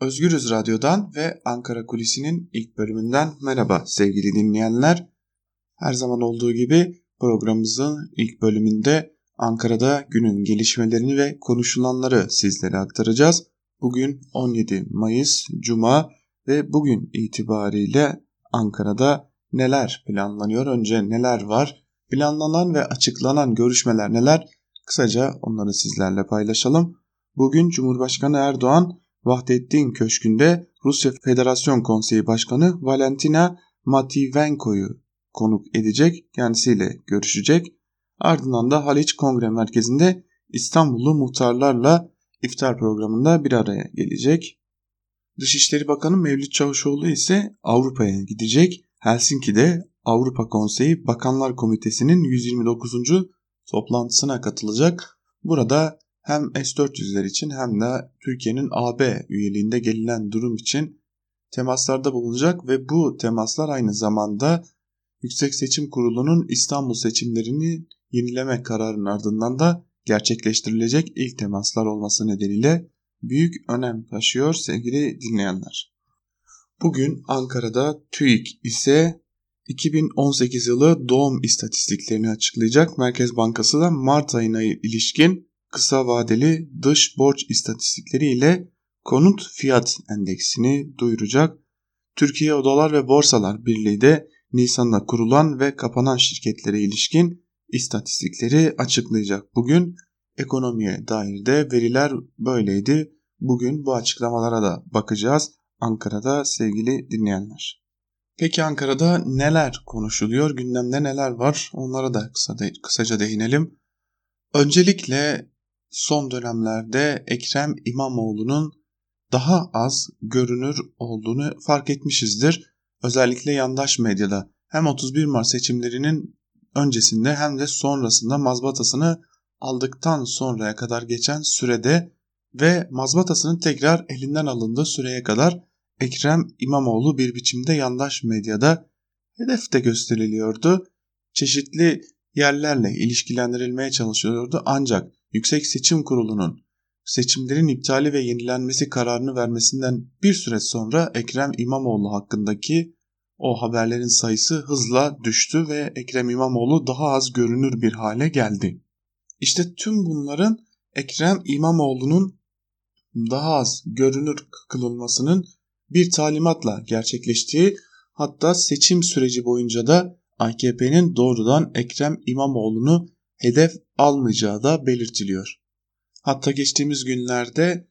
Özgürüz Radyo'dan ve Ankara Kulisi'nin ilk bölümünden merhaba sevgili dinleyenler. Her zaman olduğu gibi programımızın ilk bölümünde Ankara'da günün gelişmelerini ve konuşulanları sizlere aktaracağız. Bugün 17 Mayıs Cuma ve bugün itibariyle Ankara'da neler planlanıyor? Önce neler var? Planlanan ve açıklanan görüşmeler neler? Kısaca onları sizlerle paylaşalım. Bugün Cumhurbaşkanı Erdoğan Vahdettin Köşkü'nde Rusya Federasyon Konseyi Başkanı Valentina Matviyenko'yu konuk edecek, kendisiyle görüşecek. Ardından da Haliç Kongre Merkezi'nde İstanbullu muhtarlarla iftar programında bir araya gelecek. Dışişleri Bakanı Mevlüt Çavuşoğlu ise Avrupa'ya gidecek. Helsinki'de Avrupa Konseyi Bakanlar Komitesi'nin 129. toplantısına katılacak. Burada hem S-400'ler için hem de Türkiye'nin AB üyeliğinde gelinen durum için temaslarda bulunacak ve bu temaslar aynı zamanda Yüksek Seçim Kurulu'nun İstanbul seçimlerini yenileme kararının ardından da gerçekleştirilecek ilk temaslar olması nedeniyle büyük önem taşıyor sevgili dinleyenler. Bugün Ankara'da TÜİK ise 2018 yılı doğum istatistiklerini açıklayacak. Merkez Bankası da Mart ayına ilişkin kısa vadeli dış borç istatistikleri ile konut fiyat endeksini duyuracak. Türkiye Odalar ve Borsalar Birliği de Nisan'da kurulan ve kapanan şirketlere ilişkin istatistikleri açıklayacak. Bugün ekonomiye dair de veriler böyleydi. Bugün bu açıklamalara da bakacağız Ankara'da sevgili dinleyenler. Peki Ankara'da neler konuşuluyor? Gündemde neler var? Onlara da kısa de, kısaca değinelim. Öncelikle son dönemlerde Ekrem İmamoğlu'nun daha az görünür olduğunu fark etmişizdir. Özellikle yandaş medyada hem 31 Mart seçimlerinin öncesinde hem de sonrasında mazbatasını aldıktan sonraya kadar geçen sürede ve mazbatasının tekrar elinden alındığı süreye kadar Ekrem İmamoğlu bir biçimde yandaş medyada hedefte gösteriliyordu. Çeşitli yerlerle ilişkilendirilmeye çalışılıyordu ancak Yüksek Seçim Kurulu'nun seçimlerin iptali ve yenilenmesi kararını vermesinden bir süre sonra Ekrem İmamoğlu hakkındaki o haberlerin sayısı hızla düştü ve Ekrem İmamoğlu daha az görünür bir hale geldi. İşte tüm bunların Ekrem İmamoğlu'nun daha az görünür kılınmasının bir talimatla gerçekleştiği hatta seçim süreci boyunca da AKP'nin doğrudan Ekrem İmamoğlu'nu hedef almayacağı da belirtiliyor. Hatta geçtiğimiz günlerde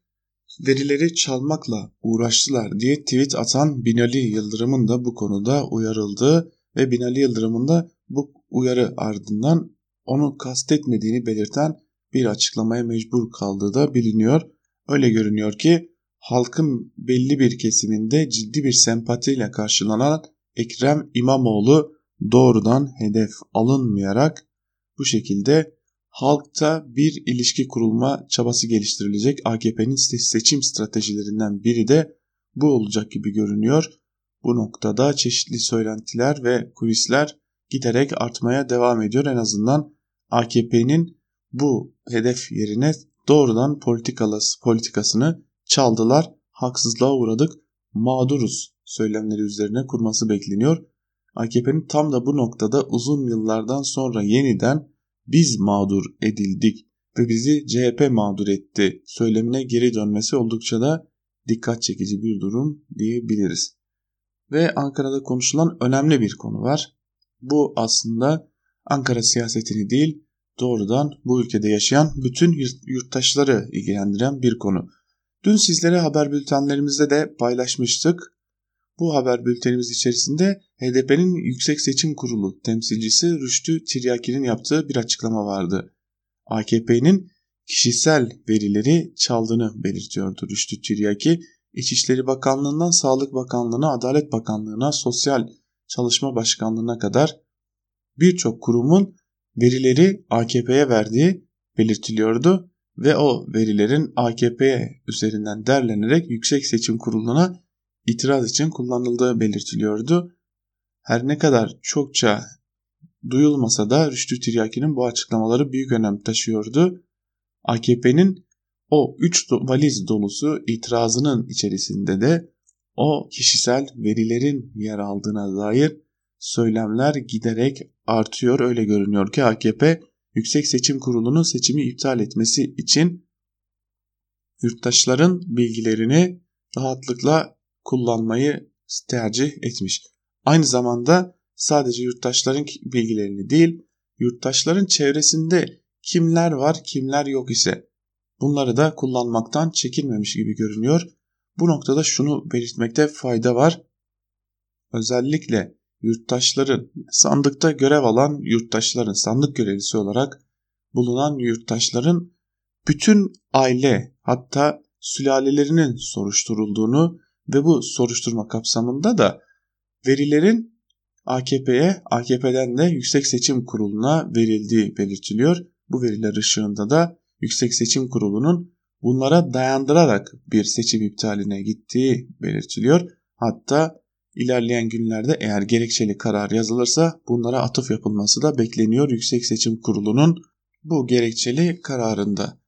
verileri çalmakla uğraştılar diye tweet atan Binali Yıldırım'ın da bu konuda uyarıldığı ve Binali Yıldırım'ın da bu uyarı ardından onu kastetmediğini belirten bir açıklamaya mecbur kaldığı da biliniyor. Öyle görünüyor ki halkın belli bir kesiminde ciddi bir sempatiyle karşılanan Ekrem İmamoğlu doğrudan hedef alınmayarak bu şekilde halkta bir ilişki kurulma çabası geliştirilecek. AKP'nin seçim stratejilerinden biri de bu olacak gibi görünüyor. Bu noktada çeşitli söylentiler ve kulisler giderek artmaya devam ediyor. En azından AKP'nin bu hedef yerine doğrudan politikasını çaldılar, haksızlığa uğradık, mağduruz söylemleri üzerine kurması bekleniyor. AKP'nin tam da bu noktada uzun yıllardan sonra yeniden biz mağdur edildik ve bizi CHP mağdur etti söylemine geri dönmesi oldukça da dikkat çekici bir durum diyebiliriz. Ve Ankara'da konuşulan önemli bir konu var. Bu aslında Ankara siyasetini değil doğrudan bu ülkede yaşayan bütün yurttaşları ilgilendiren bir konu. Dün sizlere haber bültenlerimizde de paylaşmıştık. Bu haber bültenimiz içerisinde HDP'nin Yüksek Seçim Kurulu temsilcisi Rüştü Tiryaki'nin yaptığı bir açıklama vardı. AKP'nin kişisel verileri çaldığını belirtiyordu Rüştü Tiryaki. İçişleri Bakanlığı'ndan Sağlık Bakanlığı'na, Adalet Bakanlığı'na, Sosyal Çalışma Başkanlığı'na kadar birçok kurumun verileri AKP'ye verdiği belirtiliyordu ve o verilerin AKP üzerinden derlenerek Yüksek Seçim Kurulu'na itiraz için kullanıldığı belirtiliyordu. Her ne kadar çokça duyulmasa da Rüştü Tiryaki'nin bu açıklamaları büyük önem taşıyordu. AKP'nin o 3 valiz dolusu itirazının içerisinde de o kişisel verilerin yer aldığına dair söylemler giderek artıyor. Öyle görünüyor ki AKP Yüksek Seçim Kurulu'nun seçimi iptal etmesi için yurttaşların bilgilerini rahatlıkla kullanmayı tercih etmiş. Aynı zamanda sadece yurttaşların bilgilerini değil, yurttaşların çevresinde kimler var, kimler yok ise bunları da kullanmaktan çekinmemiş gibi görünüyor. Bu noktada şunu belirtmekte fayda var. Özellikle yurttaşların sandıkta görev alan yurttaşların sandık görevlisi olarak bulunan yurttaşların bütün aile hatta sülalelerinin soruşturulduğunu ve bu soruşturma kapsamında da verilerin AKP'ye, AKP'den de Yüksek Seçim Kurulu'na verildiği belirtiliyor. Bu veriler ışığında da Yüksek Seçim Kurulu'nun bunlara dayandırarak bir seçim iptaline gittiği belirtiliyor. Hatta ilerleyen günlerde eğer gerekçeli karar yazılırsa bunlara atıf yapılması da bekleniyor Yüksek Seçim Kurulu'nun bu gerekçeli kararında.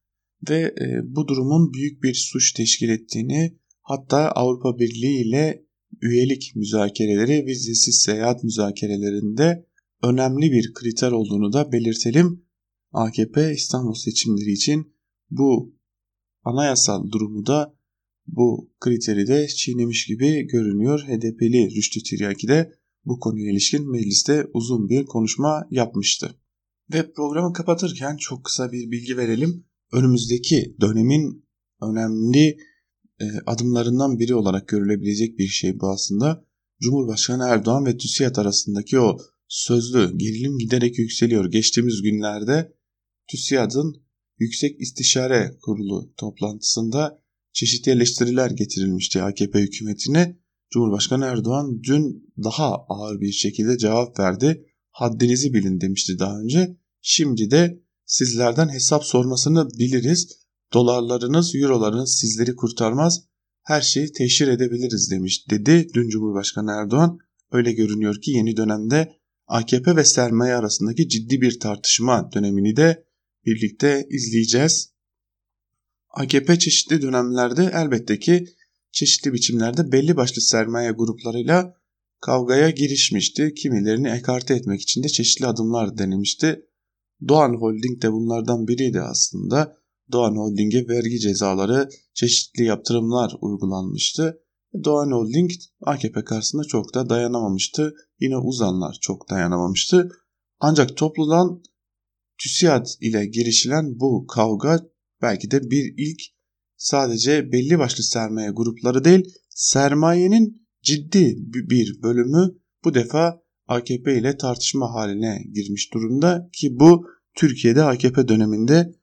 Ve e, bu durumun büyük bir suç teşkil ettiğini hatta Avrupa Birliği ile üyelik müzakereleri vizesiz seyahat müzakerelerinde önemli bir kriter olduğunu da belirtelim. AKP İstanbul seçimleri için bu anayasal durumu da bu kriteri de çiğnemiş gibi görünüyor. HDP'li Rüştü Tiryaki de bu konuya ilişkin mecliste uzun bir konuşma yapmıştı. Ve programı kapatırken çok kısa bir bilgi verelim. Önümüzdeki dönemin önemli adımlarından biri olarak görülebilecek bir şey bu aslında. Cumhurbaşkanı Erdoğan ve TÜSİAD arasındaki o sözlü gerilim giderek yükseliyor. Geçtiğimiz günlerde TÜSİAD'ın Yüksek İstişare Kurulu toplantısında çeşitli eleştiriler getirilmişti AKP hükümetine. Cumhurbaşkanı Erdoğan dün daha ağır bir şekilde cevap verdi. Haddinizi bilin demişti daha önce. Şimdi de sizlerden hesap sormasını biliriz. Dolarlarınız, eurolarınız sizleri kurtarmaz. Her şeyi teşhir edebiliriz demiş dedi dün Cumhurbaşkanı Erdoğan. Öyle görünüyor ki yeni dönemde AKP ve sermaye arasındaki ciddi bir tartışma dönemini de birlikte izleyeceğiz. AKP çeşitli dönemlerde elbette ki çeşitli biçimlerde belli başlı sermaye gruplarıyla kavgaya girişmişti. Kimilerini ekarte etmek için de çeşitli adımlar denemişti. Doğan Holding de bunlardan biriydi aslında. Doğan Holding'e vergi cezaları, çeşitli yaptırımlar uygulanmıştı. Doğan Holding AKP karşısında çok da dayanamamıştı. Yine uzanlar çok dayanamamıştı. Ancak topludan TÜSİAD ile girişilen bu kavga belki de bir ilk sadece belli başlı sermaye grupları değil sermayenin ciddi bir bölümü bu defa AKP ile tartışma haline girmiş durumda ki bu Türkiye'de AKP döneminde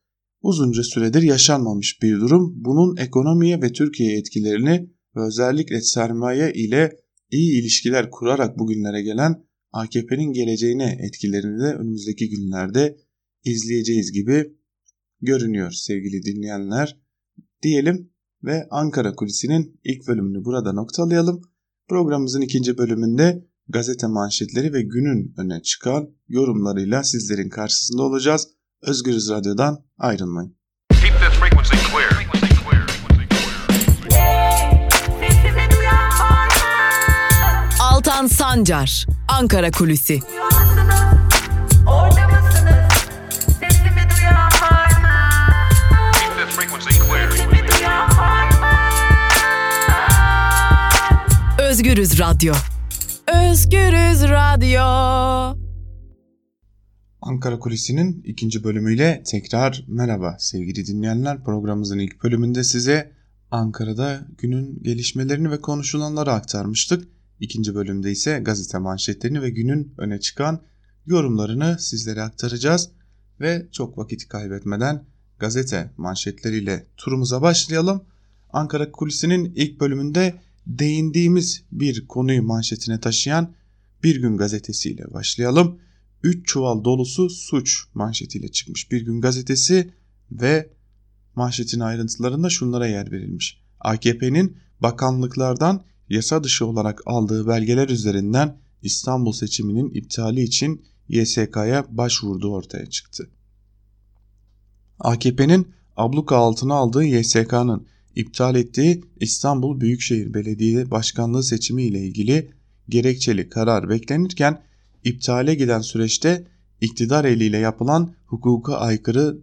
uzunca süredir yaşanmamış bir durum. Bunun ekonomiye ve Türkiye'ye etkilerini özellikle sermaye ile iyi ilişkiler kurarak bugünlere gelen AKP'nin geleceğine etkilerini de önümüzdeki günlerde izleyeceğiz gibi görünüyor sevgili dinleyenler. Diyelim ve Ankara Kulisi'nin ilk bölümünü burada noktalayalım. Programımızın ikinci bölümünde gazete manşetleri ve günün öne çıkan yorumlarıyla sizlerin karşısında olacağız. Özgürüz Radyo'dan ayrılmayın. Altan Sancar, Ankara Kulüsi. Özgürüz Radyo. Özgürüz Radyo. Ankara Kulisi'nin ikinci bölümüyle tekrar merhaba sevgili dinleyenler. Programımızın ilk bölümünde size Ankara'da günün gelişmelerini ve konuşulanları aktarmıştık. İkinci bölümde ise gazete manşetlerini ve günün öne çıkan yorumlarını sizlere aktaracağız. Ve çok vakit kaybetmeden gazete manşetleriyle turumuza başlayalım. Ankara Kulisi'nin ilk bölümünde değindiğimiz bir konuyu manşetine taşıyan Bir Gün gazetesiyle başlayalım. 3 çuval dolusu suç manşetiyle çıkmış Bir Gün gazetesi ve manşetin ayrıntılarında şunlara yer verilmiş. AKP'nin bakanlıklardan yasa dışı olarak aldığı belgeler üzerinden İstanbul seçiminin iptali için YSK'ya başvurduğu ortaya çıktı. AKP'nin abluka altına aldığı YSK'nın iptal ettiği İstanbul Büyükşehir Belediye Başkanlığı seçimi ile ilgili gerekçeli karar beklenirken iptale giden süreçte iktidar eliyle yapılan hukuka aykırı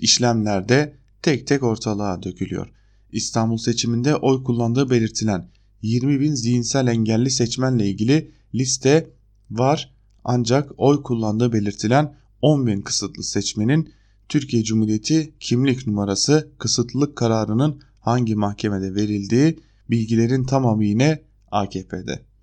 işlemlerde tek tek ortalığa dökülüyor. İstanbul seçiminde oy kullandığı belirtilen 20 bin zihinsel engelli seçmenle ilgili liste var ancak oy kullandığı belirtilen 10 bin kısıtlı seçmenin Türkiye Cumhuriyeti kimlik numarası kısıtlılık kararının hangi mahkemede verildiği bilgilerin tamamı yine AKP'de.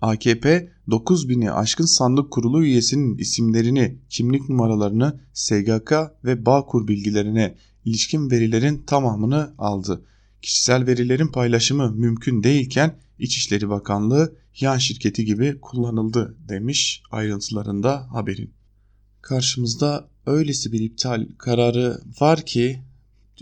AKP 9000'i aşkın sandık kurulu üyesinin isimlerini, kimlik numaralarını, SGK ve Bağkur bilgilerine ilişkin verilerin tamamını aldı. Kişisel verilerin paylaşımı mümkün değilken İçişleri Bakanlığı yan şirketi gibi kullanıldı demiş ayrıntılarında haberin. Karşımızda öylesi bir iptal kararı var ki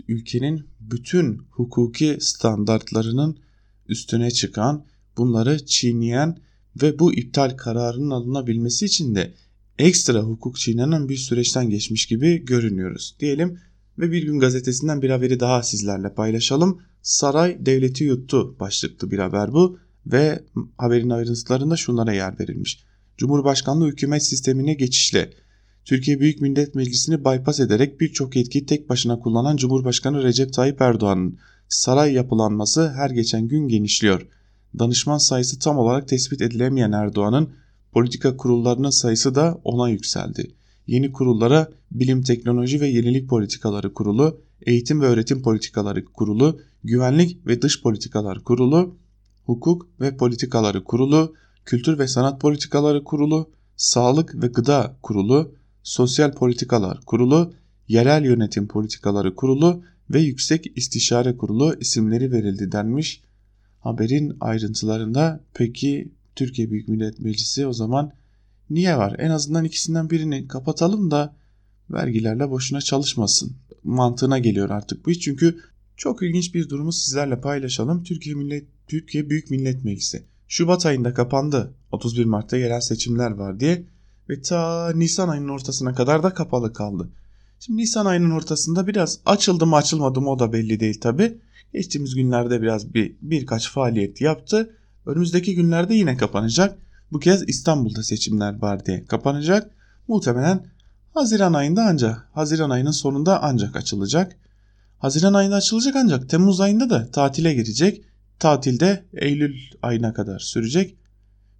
ülkenin bütün hukuki standartlarının üstüne çıkan, bunları çiğneyen ve bu iptal kararının alınabilmesi için de ekstra hukuk çiğnenen bir süreçten geçmiş gibi görünüyoruz diyelim ve bir gün gazetesinden bir haberi daha sizlerle paylaşalım. Saray devleti yuttu başlıklı bir haber bu ve haberin ayrıntılarında şunlara yer verilmiş. Cumhurbaşkanlığı hükümet sistemine geçişle Türkiye Büyük Millet Meclisi'ni bypass ederek birçok yetkiyi tek başına kullanan Cumhurbaşkanı Recep Tayyip Erdoğan'ın saray yapılanması her geçen gün genişliyor. Danışman sayısı tam olarak tespit edilemeyen Erdoğan'ın politika kurullarının sayısı da ona yükseldi. Yeni kurullara Bilim Teknoloji ve Yenilik Politikaları Kurulu, Eğitim ve Öğretim Politikaları Kurulu, Güvenlik ve Dış Politikalar Kurulu, Hukuk ve Politikaları Kurulu, Kültür ve Sanat Politikaları Kurulu, Sağlık ve Gıda Kurulu, Sosyal Politikalar Kurulu, Yerel Yönetim Politikaları Kurulu ve Yüksek İstişare Kurulu isimleri verildi denmiş. Haberin ayrıntılarında peki Türkiye Büyük Millet Meclisi o zaman niye var? En azından ikisinden birini kapatalım da vergilerle boşuna çalışmasın mantığına geliyor artık bu iş. Çünkü çok ilginç bir durumu sizlerle paylaşalım. Türkiye Millet Türkiye Büyük Millet Meclisi Şubat ayında kapandı. 31 Mart'ta yerel seçimler var diye ve ta Nisan ayının ortasına kadar da kapalı kaldı. Şimdi Nisan ayının ortasında biraz açıldı mı açılmadı mı o da belli değil tabi. Geçtiğimiz günlerde biraz bir birkaç faaliyet yaptı. Önümüzdeki günlerde yine kapanacak. Bu kez İstanbul'da seçimler var diye kapanacak. Muhtemelen Haziran ayında ancak, Haziran ayının sonunda ancak açılacak. Haziran ayında açılacak ancak Temmuz ayında da tatile girecek. Tatilde Eylül ayına kadar sürecek.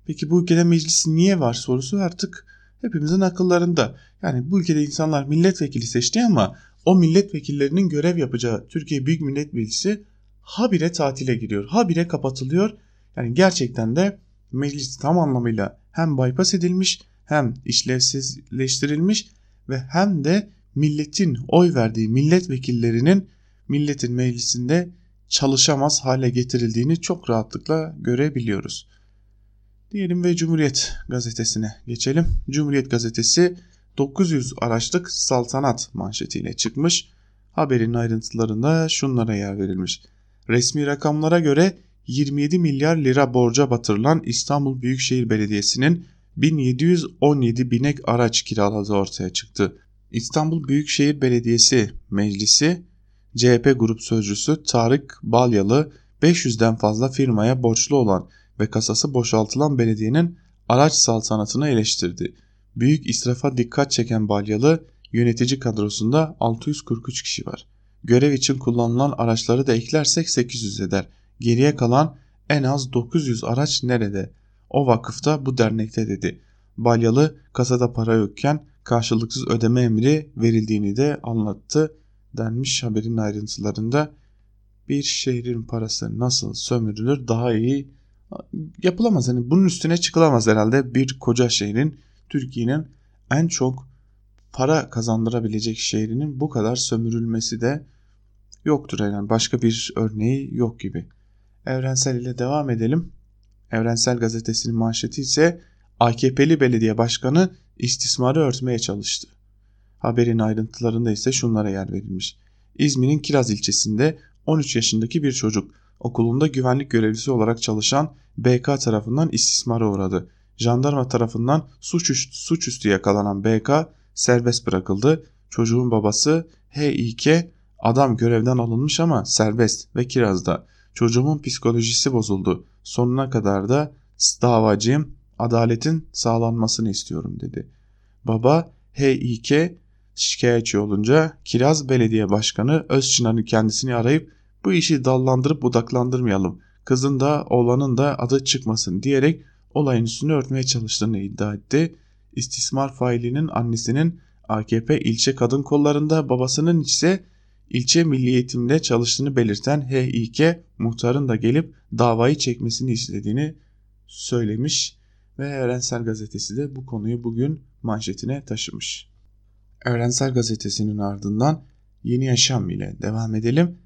Peki bu ülkede meclis niye var sorusu artık hepimizin akıllarında. Yani bu ülkede insanlar milletvekili seçti ama o milletvekillerinin görev yapacağı Türkiye Büyük Millet Meclisi habire tatile giriyor. Habire kapatılıyor. Yani gerçekten de meclis tam anlamıyla hem bypass edilmiş hem işlevsizleştirilmiş ve hem de milletin oy verdiği milletvekillerinin milletin meclisinde çalışamaz hale getirildiğini çok rahatlıkla görebiliyoruz. Diyelim ve Cumhuriyet gazetesine geçelim. Cumhuriyet gazetesi 900 araçlık saltanat manşetiyle çıkmış. Haberin ayrıntılarında şunlara yer verilmiş. Resmi rakamlara göre 27 milyar lira borca batırılan İstanbul Büyükşehir Belediyesi'nin 1717 binek araç kiraladığı ortaya çıktı. İstanbul Büyükşehir Belediyesi Meclisi CHP Grup Sözcüsü Tarık Balyalı 500'den fazla firmaya borçlu olan ve kasası boşaltılan belediyenin araç saltanatını eleştirdi. Büyük israfa dikkat çeken Balyalı yönetici kadrosunda 643 kişi var. Görev için kullanılan araçları da eklersek 800 eder. Geriye kalan en az 900 araç nerede? O vakıfta bu dernekte dedi. Balyalı kasada para yokken karşılıksız ödeme emri verildiğini de anlattı denmiş haberin ayrıntılarında. Bir şehrin parası nasıl sömürülür daha iyi yapılamaz. Yani bunun üstüne çıkılamaz herhalde bir koca şehrin Türkiye'nin en çok para kazandırabilecek şehrinin bu kadar sömürülmesi de yoktur. Yani başka bir örneği yok gibi. Evrensel ile devam edelim. Evrensel gazetesinin manşeti ise AKP'li belediye başkanı istismarı örtmeye çalıştı. Haberin ayrıntılarında ise şunlara yer verilmiş. İzmir'in Kiraz ilçesinde 13 yaşındaki bir çocuk okulunda güvenlik görevlisi olarak çalışan BK tarafından istismara uğradı. Jandarma tarafından suçüstü, suçüstü yakalanan BK serbest bırakıldı. Çocuğun babası H.İ.K. adam görevden alınmış ama serbest ve kirazda. Çocuğumun psikolojisi bozuldu. Sonuna kadar da davacıyım adaletin sağlanmasını istiyorum dedi. Baba H.İ.K. şikayetçi olunca Kiraz Belediye Başkanı Özçınar'ın kendisini arayıp bu işi dallandırıp budaklandırmayalım. Kızın da oğlanın da adı çıkmasın diyerek olayın üstünü örtmeye çalıştığını iddia etti. İstismar failinin annesinin AKP ilçe kadın kollarında babasının ise ilçe milli eğitimde çalıştığını belirten H.İ.K. muhtarın da gelip davayı çekmesini istediğini söylemiş ve Evrensel Gazetesi de bu konuyu bugün manşetine taşımış. Evrensel Gazetesi'nin ardından Yeni Yaşam ile devam edelim.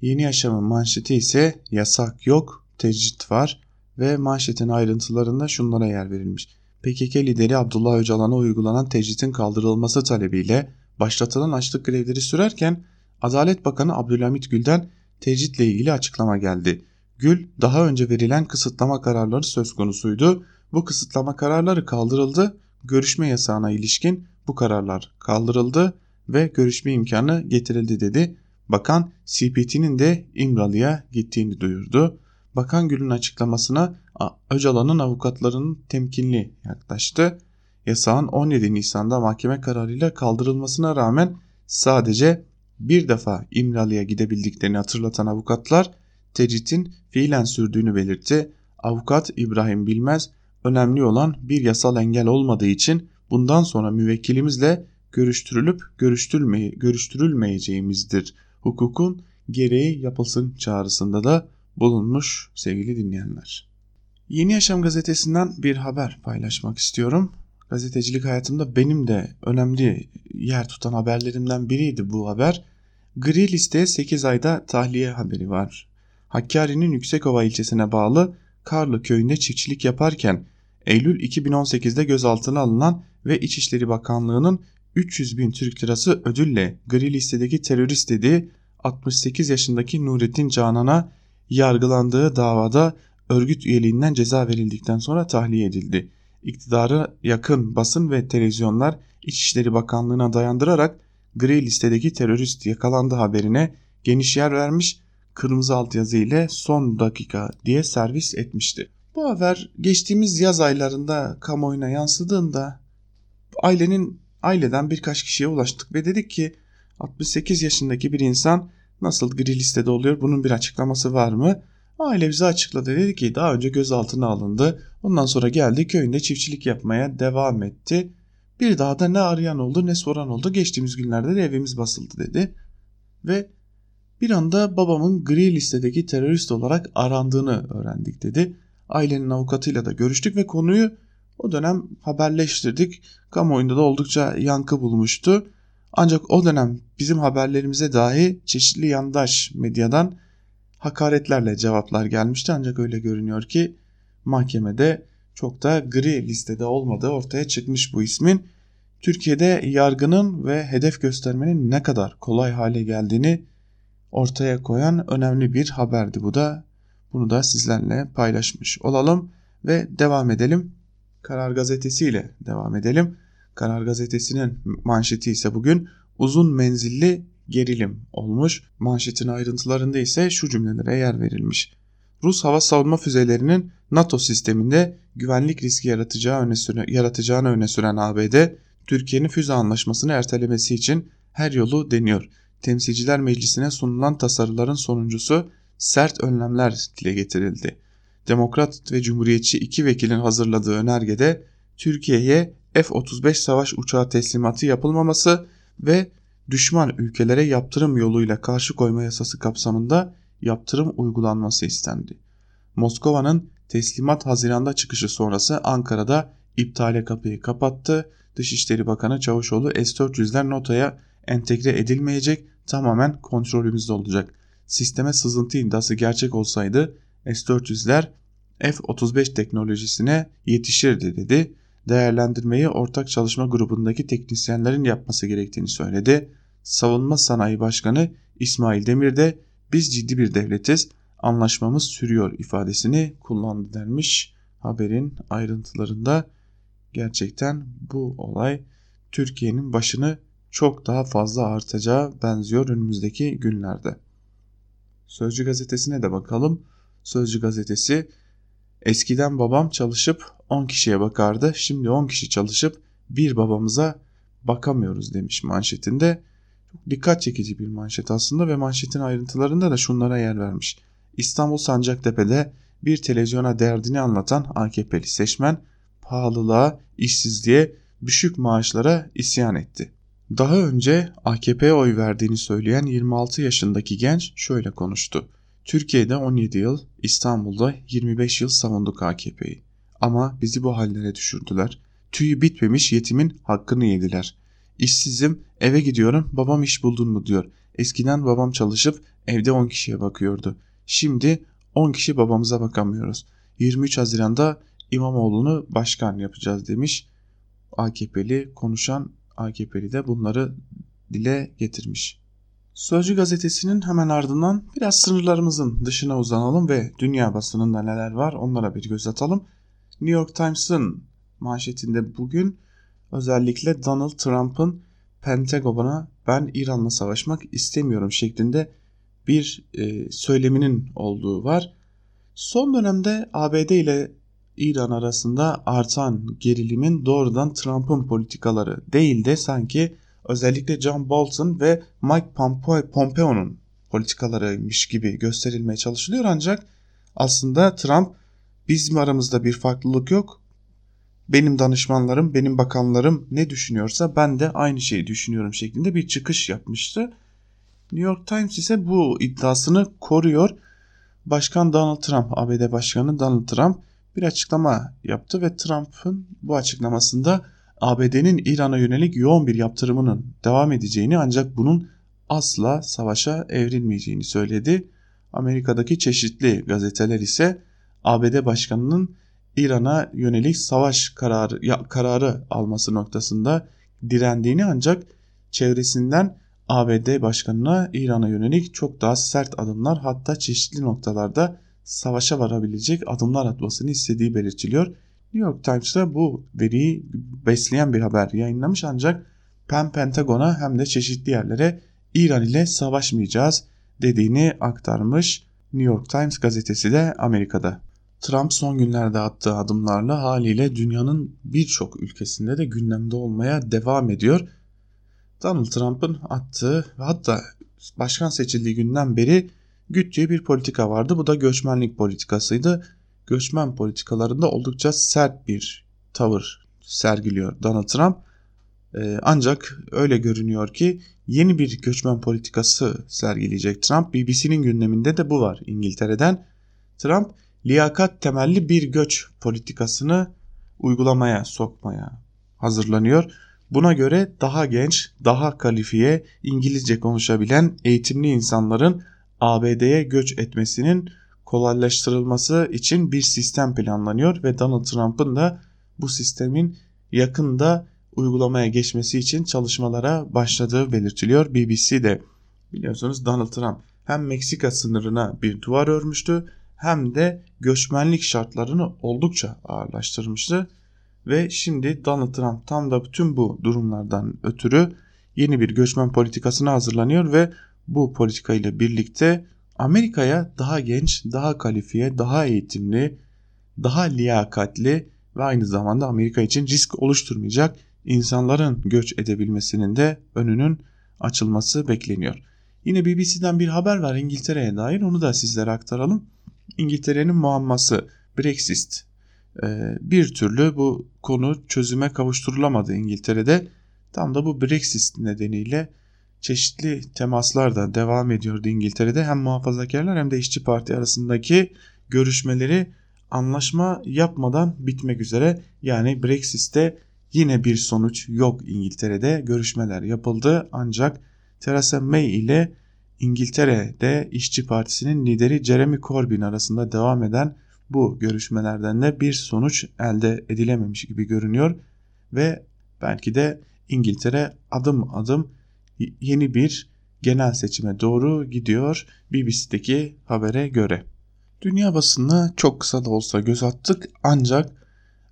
Yeni Yaşam'ın manşeti ise yasak yok, tecrit var ve manşetin ayrıntılarında şunlara yer verilmiş. PKK lideri Abdullah Öcalan'a uygulanan tecritin kaldırılması talebiyle başlatılan açlık grevleri sürerken Adalet Bakanı Abdülhamit Gül'den tecritle ilgili açıklama geldi. Gül daha önce verilen kısıtlama kararları söz konusuydu. Bu kısıtlama kararları kaldırıldı. Görüşme yasağına ilişkin bu kararlar kaldırıldı ve görüşme imkanı getirildi dedi. Bakan CPT'nin de İmralı'ya gittiğini duyurdu. Bakan Gül'ün açıklamasına Öcalan'ın avukatlarının temkinli yaklaştı. Yasağın 17 Nisan'da mahkeme kararıyla kaldırılmasına rağmen sadece bir defa İmralı'ya gidebildiklerini hatırlatan avukatlar tecritin fiilen sürdüğünü belirtti. Avukat İbrahim Bilmez önemli olan bir yasal engel olmadığı için bundan sonra müvekkilimizle görüştürülüp görüştürülmeye, görüştürülmeyeceğimizdir. Hukukun gereği yapılsın çağrısında da bulunmuş sevgili dinleyenler. Yeni Yaşam gazetesinden bir haber paylaşmak istiyorum. Gazetecilik hayatımda benim de önemli yer tutan haberlerimden biriydi bu haber. Gri listeye 8 ayda tahliye haberi var. Hakkari'nin Yüksekova ilçesine bağlı Karlı köyünde çiftçilik yaparken Eylül 2018'de gözaltına alınan ve İçişleri Bakanlığı'nın 300 bin Türk lirası ödülle gri listedeki terörist dediği 68 yaşındaki Nurettin Canan'a yargılandığı davada örgüt üyeliğinden ceza verildikten sonra tahliye edildi. İktidara yakın basın ve televizyonlar İçişleri Bakanlığı'na dayandırarak gri listedeki terörist yakalandı haberine geniş yer vermiş kırmızı altyazı ile son dakika diye servis etmişti. Bu haber geçtiğimiz yaz aylarında kamuoyuna yansıdığında ailenin aileden birkaç kişiye ulaştık ve dedik ki 68 yaşındaki bir insan nasıl gri listede oluyor bunun bir açıklaması var mı? Aile bize açıkladı dedi ki daha önce gözaltına alındı. Ondan sonra geldi köyünde çiftçilik yapmaya devam etti. Bir daha da ne arayan oldu ne soran oldu. Geçtiğimiz günlerde de evimiz basıldı dedi. Ve bir anda babamın gri listedeki terörist olarak arandığını öğrendik dedi. Ailenin avukatıyla da görüştük ve konuyu o dönem haberleştirdik. Kamuoyunda da oldukça yankı bulmuştu. Ancak o dönem bizim haberlerimize dahi çeşitli yandaş medyadan hakaretlerle cevaplar gelmişti. Ancak öyle görünüyor ki mahkemede çok da gri listede olmadığı ortaya çıkmış bu ismin. Türkiye'de yargının ve hedef göstermenin ne kadar kolay hale geldiğini ortaya koyan önemli bir haberdi bu da. Bunu da sizlerle paylaşmış olalım ve devam edelim. Karar Gazetesi ile devam edelim. Karar Gazetesi'nin manşeti ise bugün uzun menzilli gerilim olmuş. Manşetin ayrıntılarında ise şu cümlelere yer verilmiş. Rus hava savunma füzelerinin NATO sisteminde güvenlik riski yaratacağı öne süren, yaratacağını öne süren ABD, Türkiye'nin füze anlaşmasını ertelemesi için her yolu deniyor. Temsilciler Meclisi'ne sunulan tasarıların sonuncusu sert önlemler dile getirildi. Demokrat ve Cumhuriyetçi iki vekilin hazırladığı önergede Türkiye'ye F-35 savaş uçağı teslimatı yapılmaması ve düşman ülkelere yaptırım yoluyla karşı koyma yasası kapsamında yaptırım uygulanması istendi. Moskova'nın teslimat Haziran'da çıkışı sonrası Ankara'da iptale kapıyı kapattı. Dışişleri Bakanı Çavuşoğlu S-400'ler notaya entegre edilmeyecek tamamen kontrolümüzde olacak. Sisteme sızıntı iddiası gerçek olsaydı S-400'ler F-35 teknolojisine yetişirdi dedi. Değerlendirmeyi ortak çalışma grubundaki teknisyenlerin yapması gerektiğini söyledi. Savunma Sanayi Başkanı İsmail Demir de biz ciddi bir devletiz anlaşmamız sürüyor ifadesini kullandı denmiş haberin ayrıntılarında gerçekten bu olay Türkiye'nin başını çok daha fazla artacağı benziyor önümüzdeki günlerde. Sözcü gazetesine de bakalım. Sözcü gazetesi eskiden babam çalışıp 10 kişiye bakardı. Şimdi 10 kişi çalışıp bir babamıza bakamıyoruz demiş manşetinde. Çok dikkat çekici bir manşet aslında ve manşetin ayrıntılarında da şunlara yer vermiş. İstanbul Sancaktepe'de bir televizyona derdini anlatan AKP'li seçmen pahalılığa, işsizliğe, düşük maaşlara isyan etti. Daha önce AKP'ye oy verdiğini söyleyen 26 yaşındaki genç şöyle konuştu. Türkiye'de 17 yıl, İstanbul'da 25 yıl savunduk AKP'yi. Ama bizi bu hallere düşürdüler. Tüyü bitmemiş yetimin hakkını yediler. İşsizim, eve gidiyorum, babam iş buldun mu diyor. Eskiden babam çalışıp evde 10 kişiye bakıyordu. Şimdi 10 kişi babamıza bakamıyoruz. 23 Haziran'da İmamoğlu'nu başkan yapacağız demiş. AKP'li konuşan AKP'li de bunları dile getirmiş. Sözcü gazetesinin hemen ardından biraz sınırlarımızın dışına uzanalım ve dünya basınında neler var onlara bir göz atalım. New York Times'ın manşetinde bugün özellikle Donald Trump'ın Pentagon'a ben İran'la savaşmak istemiyorum şeklinde bir e, söyleminin olduğu var. Son dönemde ABD ile İran arasında artan gerilimin doğrudan Trump'ın politikaları değil de sanki özellikle John Bolton ve Mike Pompeo'nun politikalarıymış gibi gösterilmeye çalışılıyor ancak aslında Trump bizim aramızda bir farklılık yok. Benim danışmanlarım, benim bakanlarım ne düşünüyorsa ben de aynı şeyi düşünüyorum şeklinde bir çıkış yapmıştı. New York Times ise bu iddiasını koruyor. Başkan Donald Trump, ABD Başkanı Donald Trump bir açıklama yaptı ve Trump'ın bu açıklamasında ABD'nin İran'a yönelik yoğun bir yaptırımının devam edeceğini ancak bunun asla savaşa evrilmeyeceğini söyledi. Amerika'daki çeşitli gazeteler ise ABD Başkanı'nın İran'a yönelik savaş kararı, ya, kararı alması noktasında direndiğini ancak çevresinden ABD Başkanı'na İran'a yönelik çok daha sert adımlar hatta çeşitli noktalarda savaşa varabilecek adımlar atmasını istediği belirtiliyor. New York Times'da bu veriyi besleyen bir haber yayınlamış ancak hem Pentagon'a hem de çeşitli yerlere İran ile savaşmayacağız dediğini aktarmış New York Times gazetesi de Amerika'da. Trump son günlerde attığı adımlarla haliyle dünyanın birçok ülkesinde de gündemde olmaya devam ediyor. Donald Trump'ın attığı hatta başkan seçildiği günden beri güttüğü bir politika vardı. Bu da göçmenlik politikasıydı. Göçmen politikalarında oldukça sert bir tavır sergiliyor Donald Trump. Ee, ancak öyle görünüyor ki yeni bir göçmen politikası sergileyecek Trump. BBC'nin gündeminde de bu var İngiltere'den. Trump liyakat temelli bir göç politikasını uygulamaya sokmaya hazırlanıyor. Buna göre daha genç, daha kalifiye, İngilizce konuşabilen eğitimli insanların ABD'ye göç etmesinin kolaylaştırılması için bir sistem planlanıyor ve Donald Trump'ın da bu sistemin yakında uygulamaya geçmesi için çalışmalara başladığı belirtiliyor. BBC'de biliyorsunuz Donald Trump hem Meksika sınırına bir duvar örmüştü hem de göçmenlik şartlarını oldukça ağırlaştırmıştı. Ve şimdi Donald Trump tam da bütün bu durumlardan ötürü yeni bir göçmen politikasına hazırlanıyor ve bu politika ile birlikte Amerika'ya daha genç, daha kalifiye, daha eğitimli, daha liyakatli ve aynı zamanda Amerika için risk oluşturmayacak insanların göç edebilmesinin de önünün açılması bekleniyor. Yine BBC'den bir haber var İngiltere'ye dair onu da sizlere aktaralım. İngiltere'nin muamması Brexit. Ee, bir türlü bu konu çözüme kavuşturulamadı İngiltere'de. Tam da bu Brexit nedeniyle çeşitli temaslar da devam ediyordu İngiltere'de. Hem muhafazakarlar hem de işçi parti arasındaki görüşmeleri anlaşma yapmadan bitmek üzere. Yani Brexit'te yine bir sonuç yok İngiltere'de. Görüşmeler yapıldı ancak Theresa May ile İngiltere'de işçi Partisi'nin lideri Jeremy Corbyn arasında devam eden bu görüşmelerden de bir sonuç elde edilememiş gibi görünüyor ve belki de İngiltere adım adım yeni bir genel seçime doğru gidiyor BBC'deki habere göre. Dünya basınına çok kısa da olsa göz attık ancak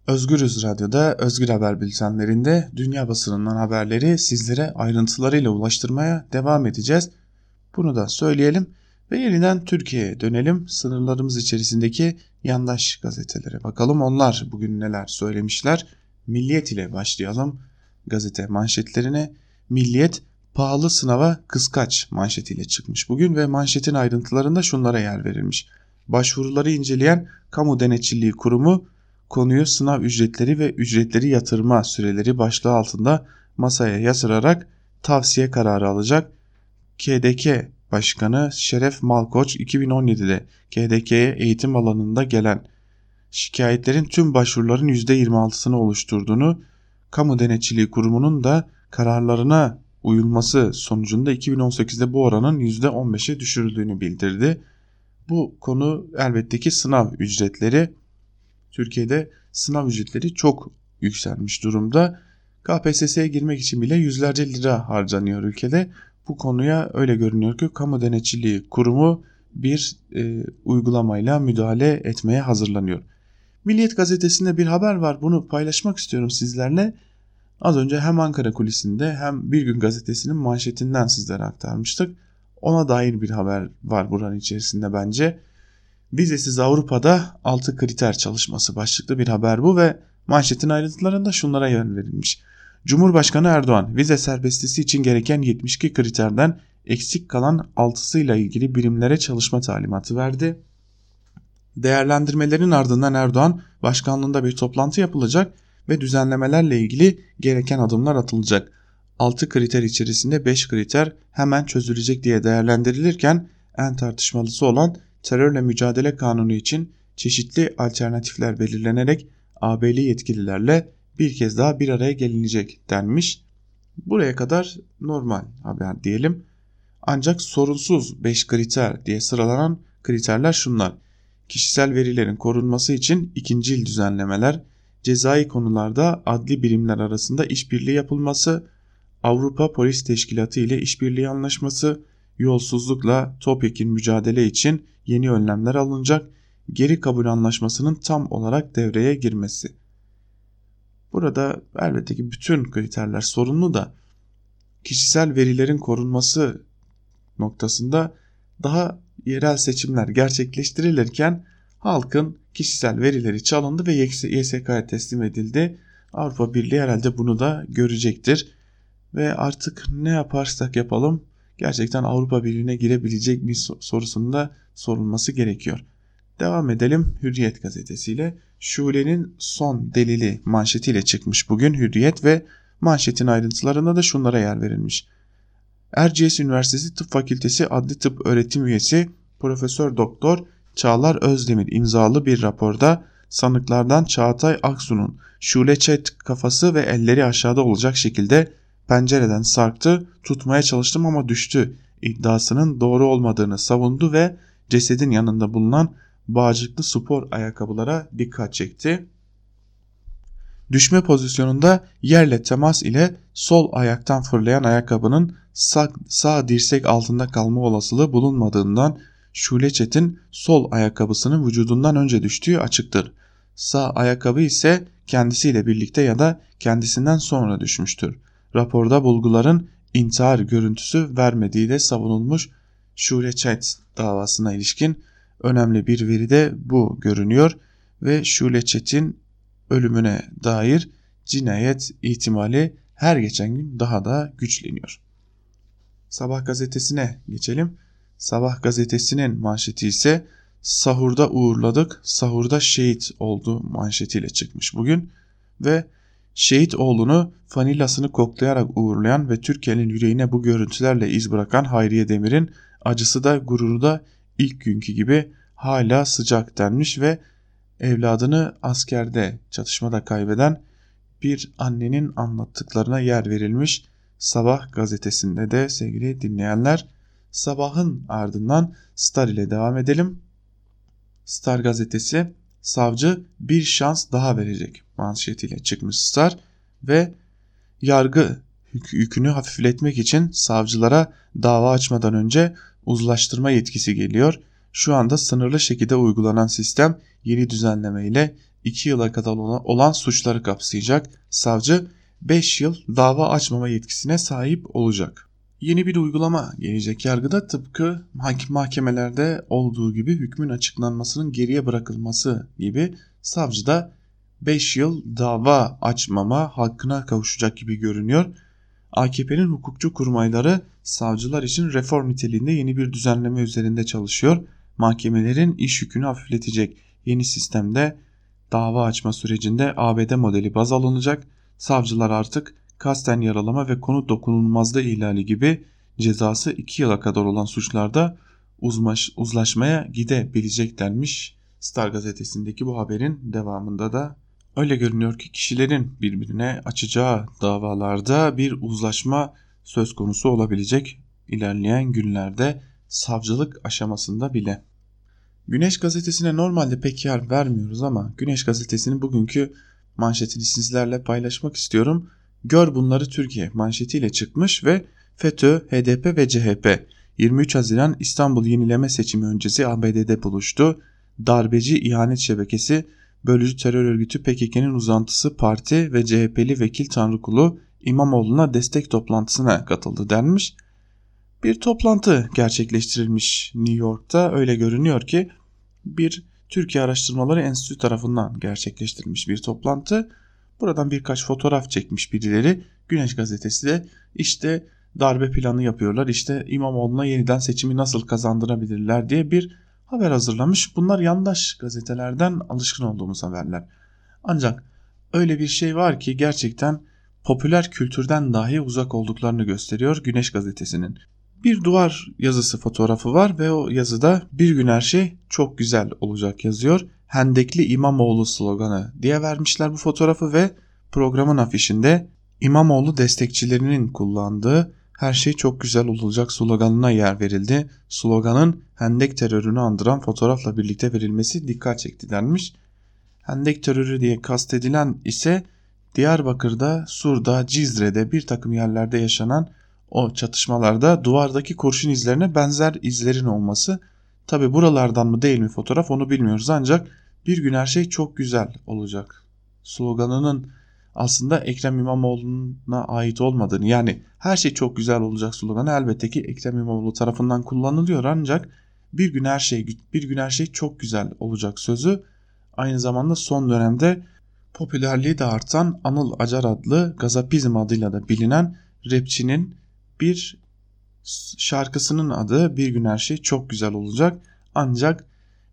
Özgürüz Radyo'da Özgür Haber Bültenlerinde dünya basınından haberleri sizlere ayrıntılarıyla ulaştırmaya devam edeceğiz. Bunu da söyleyelim ve yeniden Türkiye'ye dönelim. Sınırlarımız içerisindeki yandaş gazetelere bakalım. Onlar bugün neler söylemişler. Milliyet ile başlayalım gazete manşetlerine. Milliyet pahalı sınava kıskaç manşetiyle çıkmış bugün ve manşetin ayrıntılarında şunlara yer verilmiş. Başvuruları inceleyen Kamu Denetçiliği Kurumu konuyu sınav ücretleri ve ücretleri yatırma süreleri başlığı altında masaya yatırarak tavsiye kararı alacak. KDK Başkanı Şeref Malkoç 2017'de KDK'ye eğitim alanında gelen şikayetlerin tüm başvuruların %26'sını oluşturduğunu, Kamu Denetçiliği Kurumu'nun da kararlarına uyulması sonucunda 2018'de bu oranın %15'e düşürüldüğünü bildirdi. Bu konu elbette ki sınav ücretleri. Türkiye'de sınav ücretleri çok yükselmiş durumda. KPSS'ye girmek için bile yüzlerce lira harcanıyor ülkede. Bu konuya öyle görünüyor ki kamu denetçiliği kurumu bir e, uygulamayla müdahale etmeye hazırlanıyor. Milliyet gazetesinde bir haber var bunu paylaşmak istiyorum sizlerle. Az önce hem Ankara kulisinde hem Bir Gün gazetesinin manşetinden sizlere aktarmıştık. Ona dair bir haber var buranın içerisinde bence. Vizesiz Avrupa'da 6 kriter çalışması başlıklı bir haber bu ve manşetin ayrıntılarında şunlara yer verilmiş. Cumhurbaşkanı Erdoğan vize serbestisi için gereken 72 kriterden eksik kalan 6'sıyla ilgili birimlere çalışma talimatı verdi. Değerlendirmelerin ardından Erdoğan başkanlığında bir toplantı yapılacak ve düzenlemelerle ilgili gereken adımlar atılacak. 6 kriter içerisinde 5 kriter hemen çözülecek diye değerlendirilirken en tartışmalısı olan terörle mücadele kanunu için çeşitli alternatifler belirlenerek AB'li yetkililerle bir kez daha bir araya gelinecek denmiş. Buraya kadar normal haber diyelim. Ancak sorunsuz 5 kriter diye sıralanan kriterler şunlar. Kişisel verilerin korunması için ikincil düzenlemeler, cezai konularda adli birimler arasında işbirliği yapılması, Avrupa Polis Teşkilatı ile işbirliği anlaşması, yolsuzlukla topyekin mücadele için yeni önlemler alınacak, geri kabul anlaşmasının tam olarak devreye girmesi. Burada elbette ki bütün kriterler sorunlu da kişisel verilerin korunması noktasında daha yerel seçimler gerçekleştirilirken halkın kişisel verileri çalındı ve YSK'ya teslim edildi. Avrupa Birliği herhalde bunu da görecektir. Ve artık ne yaparsak yapalım gerçekten Avrupa Birliği'ne girebilecek bir sorusunun da sorulması gerekiyor. Devam edelim Hürriyet gazetesiyle. Şule'nin son delili manşetiyle çıkmış bugün Hürriyet ve manşetin ayrıntılarında da şunlara yer verilmiş. Erciyes Üniversitesi Tıp Fakültesi Adli Tıp Öğretim Üyesi Profesör Doktor Çağlar Özdemir imzalı bir raporda sanıklardan Çağatay Aksu'nun Şule Çet kafası ve elleri aşağıda olacak şekilde pencereden sarktı, tutmaya çalıştım ama düştü iddiasının doğru olmadığını savundu ve cesedin yanında bulunan bağcıklı spor ayakkabılara dikkat çekti. Düşme pozisyonunda yerle temas ile sol ayaktan fırlayan ayakkabının sağ, sağ dirsek altında kalma olasılığı bulunmadığından Şule Çetin sol ayakkabısının vücudundan önce düştüğü açıktır. Sağ ayakkabı ise kendisiyle birlikte ya da kendisinden sonra düşmüştür. Raporda bulguların intihar görüntüsü vermediği de savunulmuş Şule Çet davasına ilişkin önemli bir veri de bu görünüyor ve Şule Çet'in ölümüne dair cinayet ihtimali her geçen gün daha da güçleniyor. Sabah gazetesine geçelim. Sabah gazetesinin manşeti ise sahurda uğurladık, sahurda şehit oldu manşetiyle çıkmış bugün ve şehit oğlunu fanilasını koklayarak uğurlayan ve Türkiye'nin yüreğine bu görüntülerle iz bırakan Hayriye Demir'in acısı da gururu da ilk günkü gibi hala sıcak denmiş ve evladını askerde çatışmada kaybeden bir annenin anlattıklarına yer verilmiş. Sabah gazetesinde de sevgili dinleyenler sabahın ardından Star ile devam edelim. Star gazetesi savcı bir şans daha verecek manşetiyle çıkmış Star ve yargı yükünü hafifletmek için savcılara dava açmadan önce uzlaştırma yetkisi geliyor. Şu anda sınırlı şekilde uygulanan sistem yeni düzenleme ile 2 yıla kadar olan suçları kapsayacak. Savcı 5 yıl dava açmama yetkisine sahip olacak. Yeni bir uygulama gelecek yargıda tıpkı mahkemelerde olduğu gibi hükmün açıklanmasının geriye bırakılması gibi savcı da 5 yıl dava açmama hakkına kavuşacak gibi görünüyor. AKP'nin hukukçu kurmayları savcılar için reform niteliğinde yeni bir düzenleme üzerinde çalışıyor. Mahkemelerin iş yükünü hafifletecek yeni sistemde dava açma sürecinde ABD modeli baz alınacak. Savcılar artık kasten yaralama ve konu dokunulmazlığı ihlali gibi cezası 2 yıla kadar olan suçlarda uzmaş, uzlaşmaya gidebilecek denmiş. Star gazetesindeki bu haberin devamında da öyle görünüyor ki kişilerin birbirine açacağı davalarda bir uzlaşma söz konusu olabilecek ilerleyen günlerde savcılık aşamasında bile. Güneş gazetesine normalde pek yer vermiyoruz ama Güneş gazetesinin bugünkü manşetini sizlerle paylaşmak istiyorum. Gör bunları Türkiye manşetiyle çıkmış ve FETÖ, HDP ve CHP 23 Haziran İstanbul yenileme seçimi öncesi ABD'de buluştu. Darbeci ihanet şebekesi bölücü terör örgütü PKK'nın uzantısı parti ve CHP'li vekil Tanrıkulu İmamoğlu'na destek toplantısına katıldı denmiş. Bir toplantı gerçekleştirilmiş New York'ta öyle görünüyor ki bir Türkiye Araştırmaları Enstitüsü tarafından gerçekleştirilmiş bir toplantı. Buradan birkaç fotoğraf çekmiş birileri. Güneş gazetesi de işte darbe planı yapıyorlar. İşte İmamoğlu'na yeniden seçimi nasıl kazandırabilirler diye bir haber hazırlamış. Bunlar yandaş gazetelerden alışkın olduğumuz haberler. Ancak öyle bir şey var ki gerçekten popüler kültürden dahi uzak olduklarını gösteriyor Güneş gazetesinin. Bir duvar yazısı fotoğrafı var ve o yazıda bir gün her şey çok güzel olacak yazıyor. Hendekli İmamoğlu sloganı diye vermişler bu fotoğrafı ve programın afişinde İmamoğlu destekçilerinin kullandığı her şey çok güzel olacak sloganına yer verildi. Sloganın Hendek terörünü andıran fotoğrafla birlikte verilmesi dikkat çekti denmiş. Hendek terörü diye kastedilen ise Diyarbakır'da, Sur'da, Cizre'de bir takım yerlerde yaşanan o çatışmalarda duvardaki kurşun izlerine benzer izlerin olması. Tabi buralardan mı değil mi fotoğraf onu bilmiyoruz ancak bir gün her şey çok güzel olacak. Sloganının aslında Ekrem İmamoğlu'na ait olmadığını yani her şey çok güzel olacak sloganı elbette ki Ekrem İmamoğlu tarafından kullanılıyor ancak bir gün her şey bir gün her şey çok güzel olacak sözü aynı zamanda son dönemde popülerliği de artan Anıl Acar adlı Gazapizm adıyla da bilinen rapçinin bir şarkısının adı Bir Gün Her Şey Çok Güzel Olacak ancak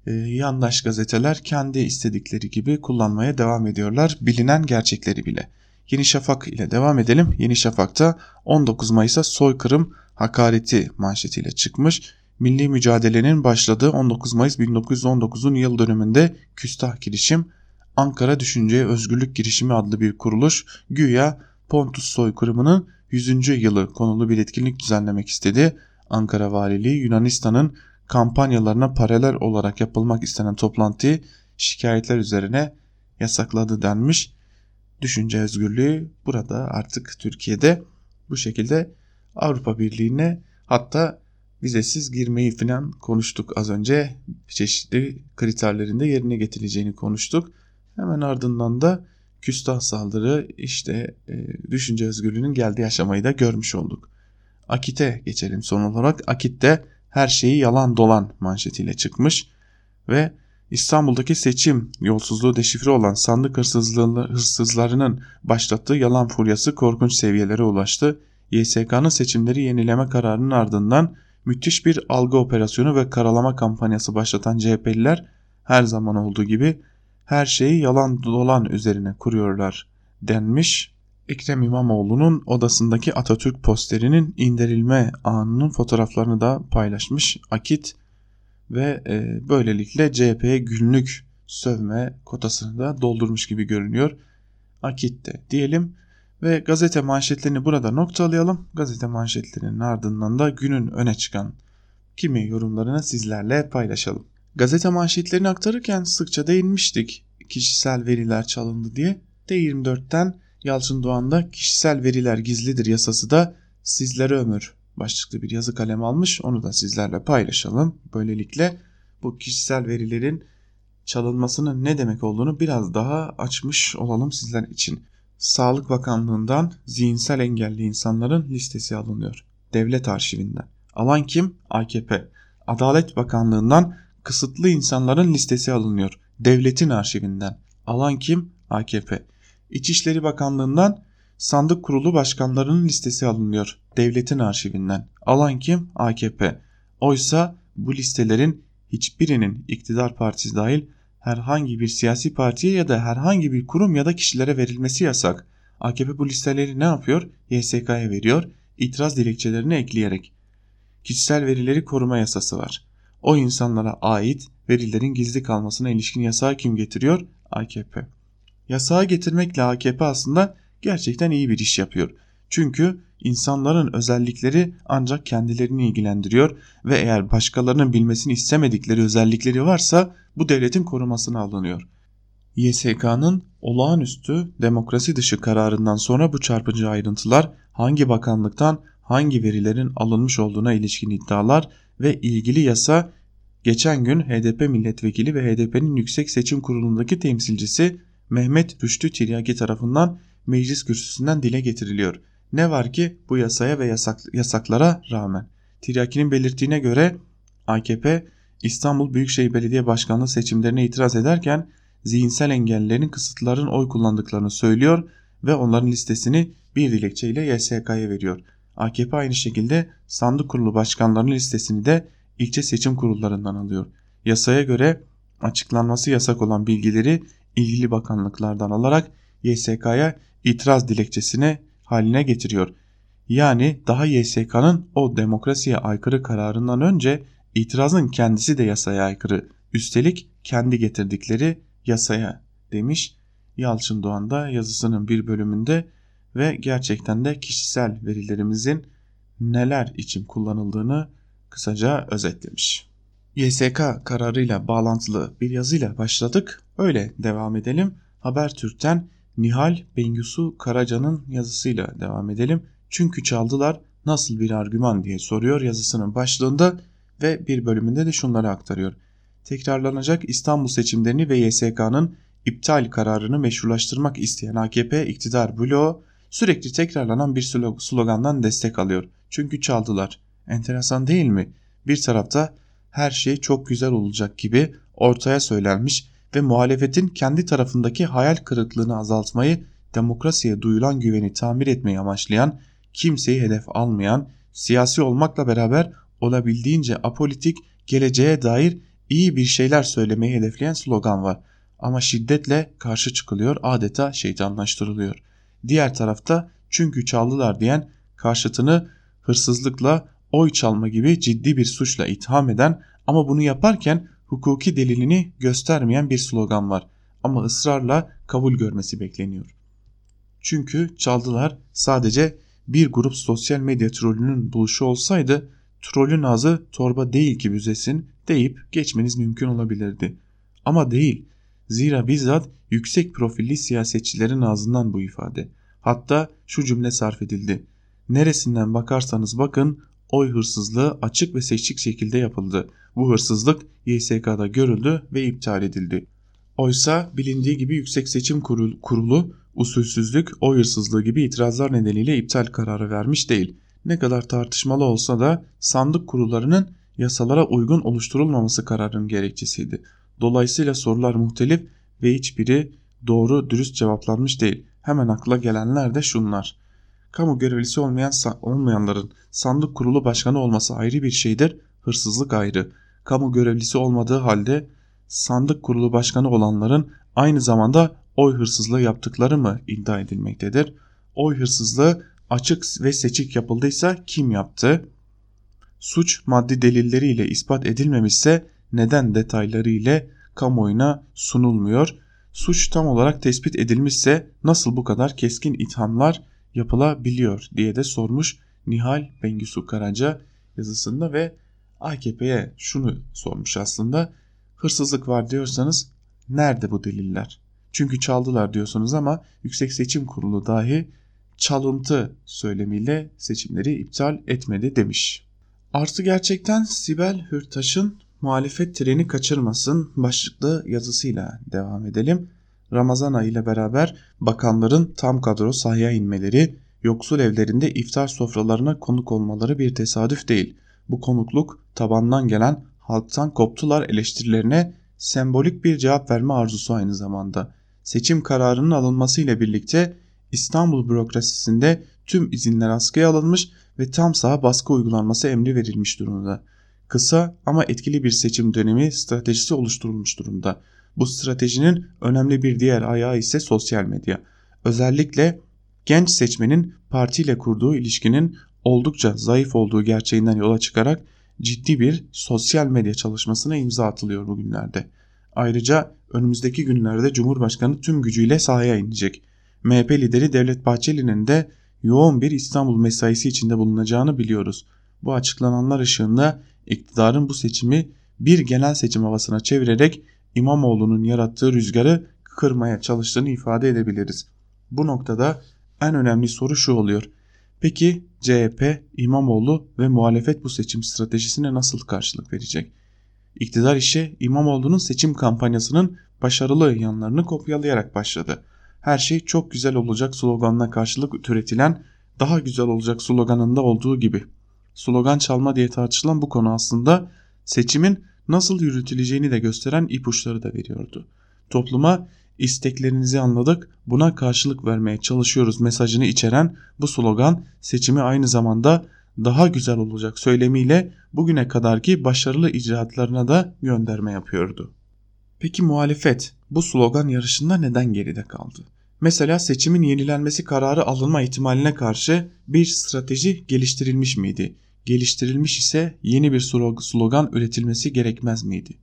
e, yandaş gazeteler kendi istedikleri gibi kullanmaya devam ediyorlar bilinen gerçekleri bile. Yeni Şafak ile devam edelim. Yeni Şafak'ta 19 Mayıs'a soykırım hakareti manşetiyle çıkmış. Milli mücadelenin başladığı 19 Mayıs 1919'un yıl dönümünde küstah girişim Ankara Düşünceye Özgürlük Girişimi adlı bir kuruluş güya Pontus soykırımının 100. yılı konulu bir etkinlik düzenlemek istedi. Ankara Valiliği Yunanistan'ın kampanyalarına paralel olarak yapılmak istenen toplantıyı şikayetler üzerine yasakladı denmiş. Düşünce özgürlüğü burada artık Türkiye'de bu şekilde Avrupa Birliği'ne hatta vizesiz girmeyi falan konuştuk az önce. Çeşitli kriterlerinde yerine getirileceğini konuştuk. Hemen ardından da küstah saldırı işte e, düşünce özgürlüğünün geldiği aşamayı da görmüş olduk. Akit'e geçelim son olarak. Akit'te her şeyi yalan dolan manşetiyle çıkmış ve İstanbul'daki seçim yolsuzluğu deşifre olan sandık hırsızlarının başlattığı yalan furyası korkunç seviyelere ulaştı. YSK'nın seçimleri yenileme kararının ardından müthiş bir algı operasyonu ve karalama kampanyası başlatan CHP'liler her zaman olduğu gibi her şeyi yalan dolan üzerine kuruyorlar denmiş. Ekrem İmamoğlu'nun odasındaki Atatürk posterinin indirilme anının fotoğraflarını da paylaşmış Akit ve e, böylelikle CHP'ye günlük sövme kotasını da doldurmuş gibi görünüyor. Akit'te diyelim ve gazete manşetlerini burada noktalayalım. Gazete manşetlerinin ardından da günün öne çıkan kimi yorumlarını sizlerle paylaşalım. Gazete manşetlerini aktarırken sıkça değinmiştik kişisel veriler çalındı diye. D24'ten Yalçın Doğan'da kişisel veriler gizlidir yasası da sizlere ömür başlıklı bir yazı kalem almış. Onu da sizlerle paylaşalım. Böylelikle bu kişisel verilerin çalınmasının ne demek olduğunu biraz daha açmış olalım sizler için. Sağlık Bakanlığı'ndan zihinsel engelli insanların listesi alınıyor. Devlet arşivinden. Alan kim? AKP. Adalet Bakanlığı'ndan kısıtlı insanların listesi alınıyor. Devletin arşivinden. Alan kim? AKP. İçişleri Bakanlığı'ndan sandık kurulu başkanlarının listesi alınıyor. Devletin arşivinden. Alan kim? AKP. Oysa bu listelerin hiçbirinin iktidar partisi dahil herhangi bir siyasi partiye ya da herhangi bir kurum ya da kişilere verilmesi yasak. AKP bu listeleri ne yapıyor? YSK'ya veriyor. İtiraz dilekçelerini ekleyerek. Kişisel verileri koruma yasası var. O insanlara ait verilerin gizli kalmasına ilişkin yasağı kim getiriyor? AKP. Yasağı getirmekle AKP aslında gerçekten iyi bir iş yapıyor. Çünkü insanların özellikleri ancak kendilerini ilgilendiriyor ve eğer başkalarının bilmesini istemedikleri özellikleri varsa bu devletin korumasına alınıyor. YSK'nın olağanüstü demokrasi dışı kararından sonra bu çarpıcı ayrıntılar hangi bakanlıktan hangi verilerin alınmış olduğuna ilişkin iddialar ve ilgili yasa geçen gün HDP milletvekili ve HDP'nin Yüksek Seçim Kurulu'ndaki temsilcisi Mehmet Rüştü Tiryaki tarafından meclis kürsüsünden dile getiriliyor. Ne var ki bu yasaya ve yasak, yasaklara rağmen. Tiryaki'nin belirttiğine göre AKP İstanbul Büyükşehir Belediye Başkanlığı seçimlerine itiraz ederken zihinsel engellilerin kısıtların oy kullandıklarını söylüyor ve onların listesini bir dilekçeyle YSK'ya veriyor. AKP aynı şekilde sandık kurulu başkanlarının listesini de ilçe seçim kurullarından alıyor. Yasaya göre açıklanması yasak olan bilgileri ilgili bakanlıklardan alarak YSK'ya itiraz dilekçesine haline getiriyor. Yani daha YSK'nın o demokrasiye aykırı kararından önce itirazın kendisi de yasaya aykırı. Üstelik kendi getirdikleri yasaya demiş Yalçın Doğan da yazısının bir bölümünde ve gerçekten de kişisel verilerimizin neler için kullanıldığını kısaca özetlemiş. YSK kararıyla bağlantılı bir yazıyla başladık. Öyle devam edelim. Habertürk'ten Nihal Bengisu Karaca'nın yazısıyla devam edelim. Çünkü çaldılar nasıl bir argüman diye soruyor yazısının başlığında ve bir bölümünde de şunları aktarıyor. Tekrarlanacak İstanbul seçimlerini ve YSK'nın iptal kararını meşrulaştırmak isteyen AKP iktidar bloğu sürekli tekrarlanan bir slogandan destek alıyor. Çünkü çaldılar. Enteresan değil mi? Bir tarafta her şey çok güzel olacak gibi ortaya söylenmiş ve muhalefetin kendi tarafındaki hayal kırıklığını azaltmayı, demokrasiye duyulan güveni tamir etmeyi amaçlayan, kimseyi hedef almayan, siyasi olmakla beraber olabildiğince apolitik, geleceğe dair iyi bir şeyler söylemeyi hedefleyen slogan var. Ama şiddetle karşı çıkılıyor, adeta şeytanlaştırılıyor. Diğer tarafta çünkü çaldılar diyen karşıtını hırsızlıkla oy çalma gibi ciddi bir suçla itham eden ama bunu yaparken hukuki delilini göstermeyen bir slogan var ama ısrarla kabul görmesi bekleniyor. Çünkü çaldılar sadece bir grup sosyal medya trolünün buluşu olsaydı trolün ağzı torba değil ki büzesin deyip geçmeniz mümkün olabilirdi. Ama değil. Zira bizzat yüksek profilli siyasetçilerin ağzından bu ifade. Hatta şu cümle sarf edildi. Neresinden bakarsanız bakın oy hırsızlığı açık ve seçik şekilde yapıldı. Bu hırsızlık YSK'da görüldü ve iptal edildi. Oysa bilindiği gibi Yüksek Seçim Kurulu usulsüzlük, oy hırsızlığı gibi itirazlar nedeniyle iptal kararı vermiş değil. Ne kadar tartışmalı olsa da sandık kurullarının yasalara uygun oluşturulmaması kararının gerekçesiydi. Dolayısıyla sorular muhtelif ve hiçbiri doğru dürüst cevaplanmış değil. Hemen akla gelenler de şunlar. Kamu görevlisi olmayan olmayanların sandık kurulu başkanı olması ayrı bir şeydir, hırsızlık ayrı. Kamu görevlisi olmadığı halde sandık kurulu başkanı olanların aynı zamanda oy hırsızlığı yaptıkları mı iddia edilmektedir? Oy hırsızlığı açık ve seçik yapıldıysa kim yaptı? Suç maddi delilleriyle ispat edilmemişse neden detayları ile kamuoyuna sunulmuyor? Suç tam olarak tespit edilmişse nasıl bu kadar keskin ithamlar yapılabiliyor diye de sormuş Nihal Bengisu Karaca yazısında ve AKP'ye şunu sormuş aslında. Hırsızlık var diyorsanız nerede bu deliller? Çünkü çaldılar diyorsunuz ama Yüksek Seçim Kurulu dahi çalıntı söylemiyle seçimleri iptal etmedi demiş. Artı gerçekten Sibel Hürtaş'ın muhalefet treni kaçırmasın başlıklı yazısıyla devam edelim. Ramazan ayı ile beraber bakanların tam kadro sahaya inmeleri, yoksul evlerinde iftar sofralarına konuk olmaları bir tesadüf değil. Bu konukluk tabandan gelen halktan koptular eleştirilerine sembolik bir cevap verme arzusu aynı zamanda. Seçim kararının alınması ile birlikte İstanbul bürokrasisinde tüm izinler askıya alınmış ve tam saha baskı uygulanması emri verilmiş durumda. Kısa ama etkili bir seçim dönemi stratejisi oluşturulmuş durumda. Bu stratejinin önemli bir diğer ayağı ise sosyal medya. Özellikle genç seçmenin partiyle kurduğu ilişkinin oldukça zayıf olduğu gerçeğinden yola çıkarak ciddi bir sosyal medya çalışmasına imza atılıyor bugünlerde. Ayrıca önümüzdeki günlerde Cumhurbaşkanı tüm gücüyle sahaya inecek. MHP lideri Devlet Bahçeli'nin de yoğun bir İstanbul mesaisi içinde bulunacağını biliyoruz. Bu açıklananlar ışığında iktidarın bu seçimi bir genel seçim havasına çevirerek İmamoğlu'nun yarattığı rüzgarı kırmaya çalıştığını ifade edebiliriz. Bu noktada en önemli soru şu oluyor. Peki CHP, İmamoğlu ve muhalefet bu seçim stratejisine nasıl karşılık verecek? İktidar işe İmamoğlu'nun seçim kampanyasının başarılı yanlarını kopyalayarak başladı. Her şey çok güzel olacak sloganına karşılık türetilen daha güzel olacak sloganında olduğu gibi. Slogan çalma diye tartışılan bu konu aslında seçimin nasıl yürütüleceğini de gösteren ipuçları da veriyordu. Topluma isteklerinizi anladık, buna karşılık vermeye çalışıyoruz mesajını içeren bu slogan seçimi aynı zamanda daha güzel olacak söylemiyle bugüne kadarki başarılı icraatlarına da gönderme yapıyordu. Peki muhalefet bu slogan yarışında neden geride kaldı? Mesela seçimin yenilenmesi kararı alınma ihtimaline karşı bir strateji geliştirilmiş miydi? Geliştirilmiş ise yeni bir slogan üretilmesi gerekmez miydi?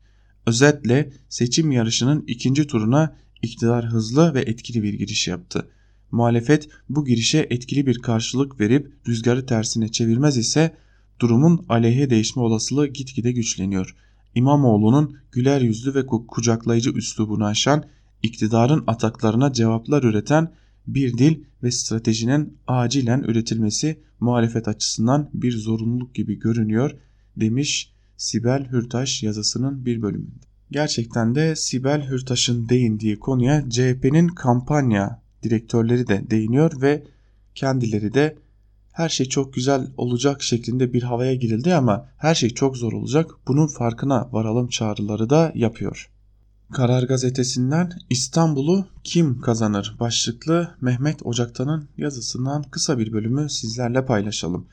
Özetle seçim yarışının ikinci turuna iktidar hızlı ve etkili bir giriş yaptı. Muhalefet bu girişe etkili bir karşılık verip rüzgarı tersine çevirmez ise durumun aleyhe değişme olasılığı gitgide güçleniyor. İmamoğlu'nun güler yüzlü ve kucaklayıcı üslubunu aşan, iktidarın ataklarına cevaplar üreten bir dil ve stratejinin acilen üretilmesi muhalefet açısından bir zorunluluk gibi görünüyor demiş Sibel Hürtaş yazısının bir bölümünde. Gerçekten de Sibel Hürtaş'ın değindiği konuya CHP'nin kampanya direktörleri de değiniyor ve kendileri de her şey çok güzel olacak şeklinde bir havaya girildi ama her şey çok zor olacak bunun farkına varalım çağrıları da yapıyor. Karar gazetesinden İstanbul'u kim kazanır başlıklı Mehmet Ocaktan'ın yazısından kısa bir bölümü sizlerle paylaşalım.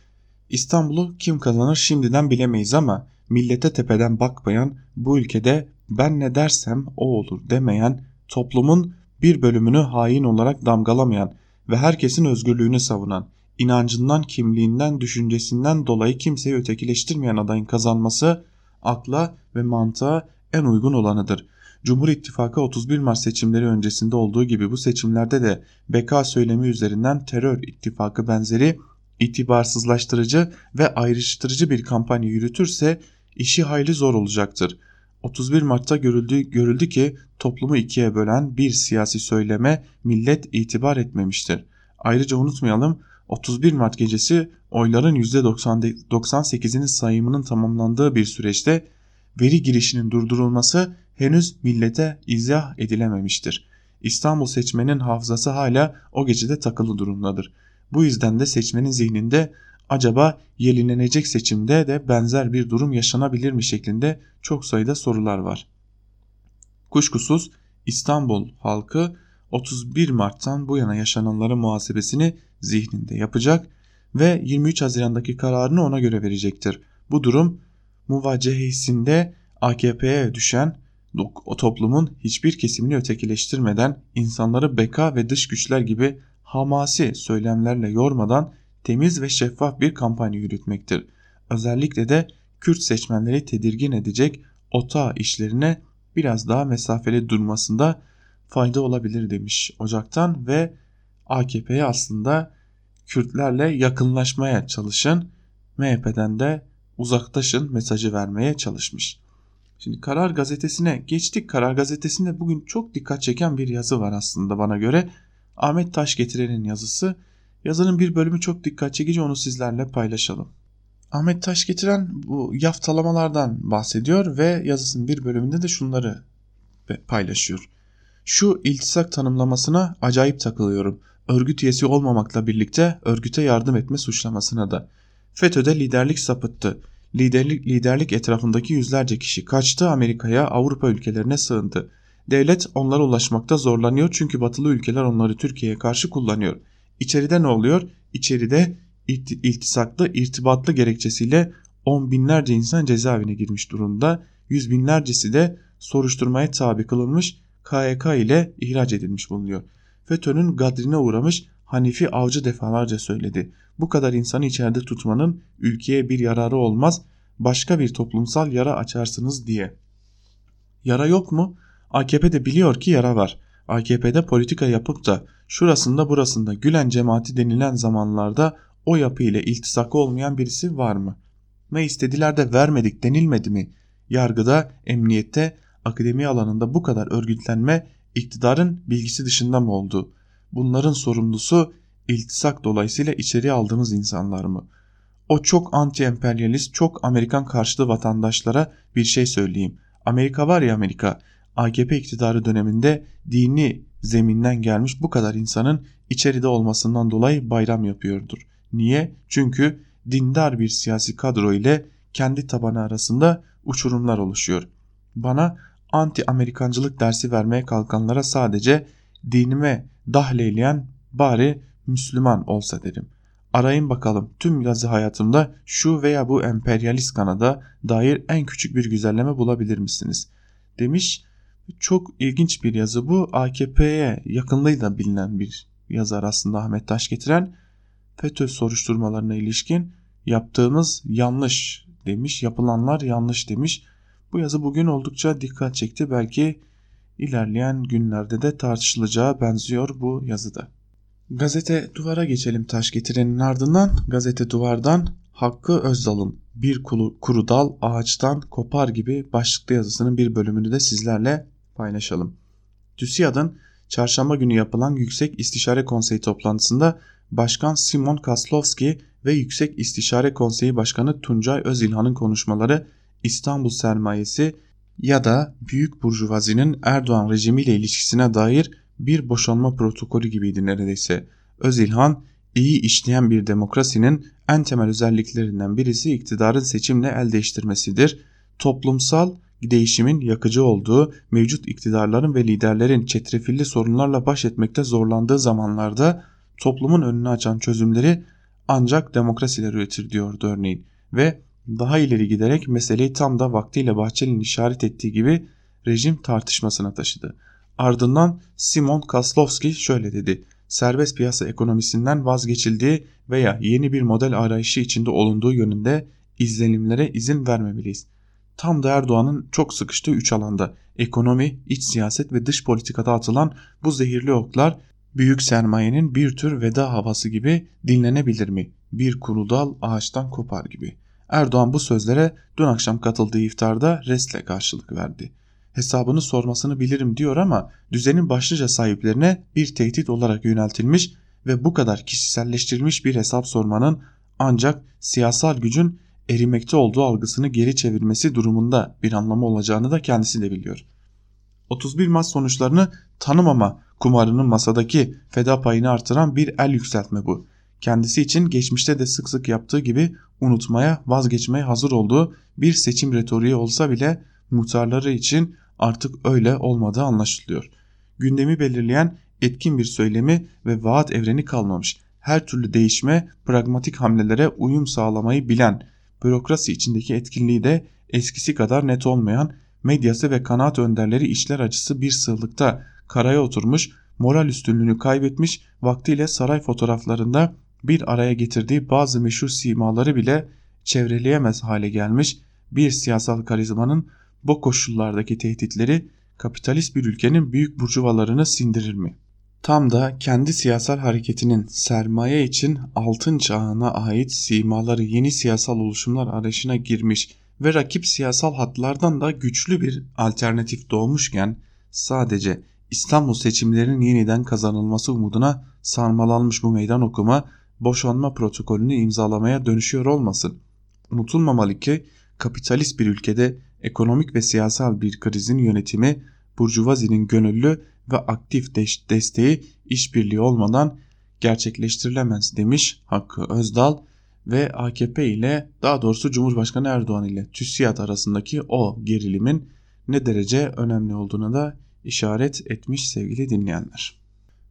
İstanbul'u kim kazanır şimdiden bilemeyiz ama millete tepeden bakmayan bu ülkede ben ne dersem o olur demeyen toplumun bir bölümünü hain olarak damgalamayan ve herkesin özgürlüğünü savunan, inancından, kimliğinden, düşüncesinden dolayı kimseyi ötekileştirmeyen adayın kazanması akla ve mantığa en uygun olanıdır. Cumhur İttifakı 31 Mart seçimleri öncesinde olduğu gibi bu seçimlerde de beka söylemi üzerinden terör ittifakı benzeri itibarsızlaştırıcı ve ayrıştırıcı bir kampanya yürütürse işi hayli zor olacaktır. 31 Mart'ta görüldü, görüldü ki toplumu ikiye bölen bir siyasi söyleme millet itibar etmemiştir. Ayrıca unutmayalım 31 Mart gecesi oyların %98'inin sayımının tamamlandığı bir süreçte veri girişinin durdurulması henüz millete izah edilememiştir. İstanbul seçmenin hafızası hala o gecede takılı durumdadır. Bu yüzden de seçmenin zihninde acaba yenilenecek seçimde de benzer bir durum yaşanabilir mi şeklinde çok sayıda sorular var. Kuşkusuz İstanbul halkı 31 Mart'tan bu yana yaşananların muhasebesini zihninde yapacak ve 23 Haziran'daki kararını ona göre verecektir. Bu durum muvaccehisinde AKP'ye düşen o toplumun hiçbir kesimini ötekileştirmeden insanları beka ve dış güçler gibi hamasi söylemlerle yormadan temiz ve şeffaf bir kampanya yürütmektir. Özellikle de Kürt seçmenleri tedirgin edecek OTA işlerine biraz daha mesafeli durmasında fayda olabilir demiş Ocak'tan ve AKP'ye aslında Kürtlerle yakınlaşmaya çalışın, MHP'den de uzaktaşın mesajı vermeye çalışmış. Şimdi Karar Gazetesi'ne geçtik. Karar Gazetesi'nde bugün çok dikkat çeken bir yazı var aslında bana göre. Ahmet Taş getirenin yazısı. Yazının bir bölümü çok dikkat çekici onu sizlerle paylaşalım. Ahmet Taş getiren bu yaftalamalardan bahsediyor ve yazısının bir bölümünde de şunları paylaşıyor. Şu iltisak tanımlamasına acayip takılıyorum. Örgüt üyesi olmamakla birlikte örgüte yardım etme suçlamasına da. FETÖ'de liderlik sapıttı. Liderlik, liderlik etrafındaki yüzlerce kişi kaçtı Amerika'ya, Avrupa ülkelerine sığındı. Devlet onlara ulaşmakta zorlanıyor çünkü batılı ülkeler onları Türkiye'ye karşı kullanıyor. İçeride ne oluyor? İçeride iltisaklı, irtibatlı gerekçesiyle on binlerce insan cezaevine girmiş durumda. Yüz binlercesi de soruşturmaya tabi kılınmış KYK ile ihraç edilmiş bulunuyor. FETÖ'nün gadrine uğramış Hanifi Avcı defalarca söyledi. Bu kadar insanı içeride tutmanın ülkeye bir yararı olmaz, başka bir toplumsal yara açarsınız diye. Yara yok mu? AKP de biliyor ki yara var. AKP'de politika yapıp da şurasında burasında Gülen cemaati denilen zamanlarda o yapı ile iltisakı olmayan birisi var mı? Ne istediler de vermedik denilmedi mi? Yargıda, emniyette, akademi alanında bu kadar örgütlenme iktidarın bilgisi dışında mı oldu? Bunların sorumlusu iltisak dolayısıyla içeri aldığımız insanlar mı? O çok anti-emperyalist, çok Amerikan karşıtı vatandaşlara bir şey söyleyeyim. Amerika var ya Amerika, AKP iktidarı döneminde dini zeminden gelmiş bu kadar insanın içeride olmasından dolayı bayram yapıyordur. Niye? Çünkü dindar bir siyasi kadro ile kendi tabanı arasında uçurumlar oluşuyor. Bana anti-Amerikancılık dersi vermeye kalkanlara sadece dinime dahleyleyen bari Müslüman olsa derim. Arayın bakalım tüm yazı hayatımda şu veya bu emperyalist kanada dair en küçük bir güzelleme bulabilir misiniz? Demiş çok ilginç bir yazı bu. AKP'ye yakınlığıyla bilinen bir yazar aslında Ahmet Taş getiren. FETÖ soruşturmalarına ilişkin yaptığımız yanlış demiş, yapılanlar yanlış demiş. Bu yazı bugün oldukça dikkat çekti. Belki ilerleyen günlerde de tartışılacağı benziyor bu yazıda. Gazete Duvar'a geçelim taş getirenin ardından. Gazete Duvar'dan Hakkı Özdal'ın Bir kuru, kuru dal ağaçtan kopar gibi başlıklı yazısının bir bölümünü de sizlerle paylaşalım. TÜSİAD'ın çarşamba günü yapılan Yüksek İstişare Konseyi toplantısında Başkan Simon Kaslovski ve Yüksek İstişare Konseyi Başkanı Tuncay Özilhan'ın konuşmaları İstanbul sermayesi ya da büyük burjuvazinin Erdoğan rejimiyle ilişkisine dair bir boşanma protokolü gibiydi neredeyse. Özilhan iyi işleyen bir demokrasinin en temel özelliklerinden birisi iktidarın seçimle el değiştirmesidir. Toplumsal değişimin yakıcı olduğu, mevcut iktidarların ve liderlerin çetrefilli sorunlarla baş etmekte zorlandığı zamanlarda toplumun önünü açan çözümleri ancak demokrasiler üretir diyordu örneğin ve daha ileri giderek meseleyi tam da vaktiyle Bahçeli'nin işaret ettiği gibi rejim tartışmasına taşıdı. Ardından Simon Kaslovski şöyle dedi. Serbest piyasa ekonomisinden vazgeçildiği veya yeni bir model arayışı içinde olunduğu yönünde izlenimlere izin vermemeliyiz. Tam da Erdoğan'ın çok sıkıştığı üç alanda ekonomi, iç siyaset ve dış politikada atılan bu zehirli oklar büyük sermayenin bir tür veda havası gibi dinlenebilir mi? Bir kuru dal ağaçtan kopar gibi. Erdoğan bu sözlere dün akşam katıldığı iftarda restle karşılık verdi. Hesabını sormasını bilirim diyor ama düzenin başlıca sahiplerine bir tehdit olarak yöneltilmiş ve bu kadar kişiselleştirilmiş bir hesap sormanın ancak siyasal gücün erimekte olduğu algısını geri çevirmesi durumunda bir anlamı olacağını da kendisi de biliyor. 31 Mart sonuçlarını tanımama kumarının masadaki feda payını artıran bir el yükseltme bu. Kendisi için geçmişte de sık sık yaptığı gibi unutmaya, vazgeçmeye hazır olduğu bir seçim retoriği olsa bile muhtarları için artık öyle olmadığı anlaşılıyor. Gündemi belirleyen etkin bir söylemi ve vaat evreni kalmamış. Her türlü değişme, pragmatik hamlelere uyum sağlamayı bilen, bürokrasi içindeki etkinliği de eskisi kadar net olmayan, medyası ve kanaat önderleri işler acısı bir sığlıkta karaya oturmuş, moral üstünlüğünü kaybetmiş, vaktiyle saray fotoğraflarında bir araya getirdiği bazı meşhur simaları bile çevreleyemez hale gelmiş bir siyasal karizmanın bu koşullardaki tehditleri kapitalist bir ülkenin büyük burjuvalarını sindirir mi? Tam da kendi siyasal hareketinin sermaye için altın çağına ait simaları yeni siyasal oluşumlar arayışına girmiş ve rakip siyasal hatlardan da güçlü bir alternatif doğmuşken sadece İstanbul seçimlerinin yeniden kazanılması umuduna sarmalanmış bu meydan okuma boşanma protokolünü imzalamaya dönüşüyor olmasın. Unutulmamalı ki kapitalist bir ülkede ekonomik ve siyasal bir krizin yönetimi Burjuvazi'nin gönüllü ve aktif desteği işbirliği olmadan gerçekleştirilemez demiş Hakkı Özdal ve AKP ile daha doğrusu Cumhurbaşkanı Erdoğan ile TÜSİAD arasındaki o gerilimin ne derece önemli olduğuna da işaret etmiş sevgili dinleyenler.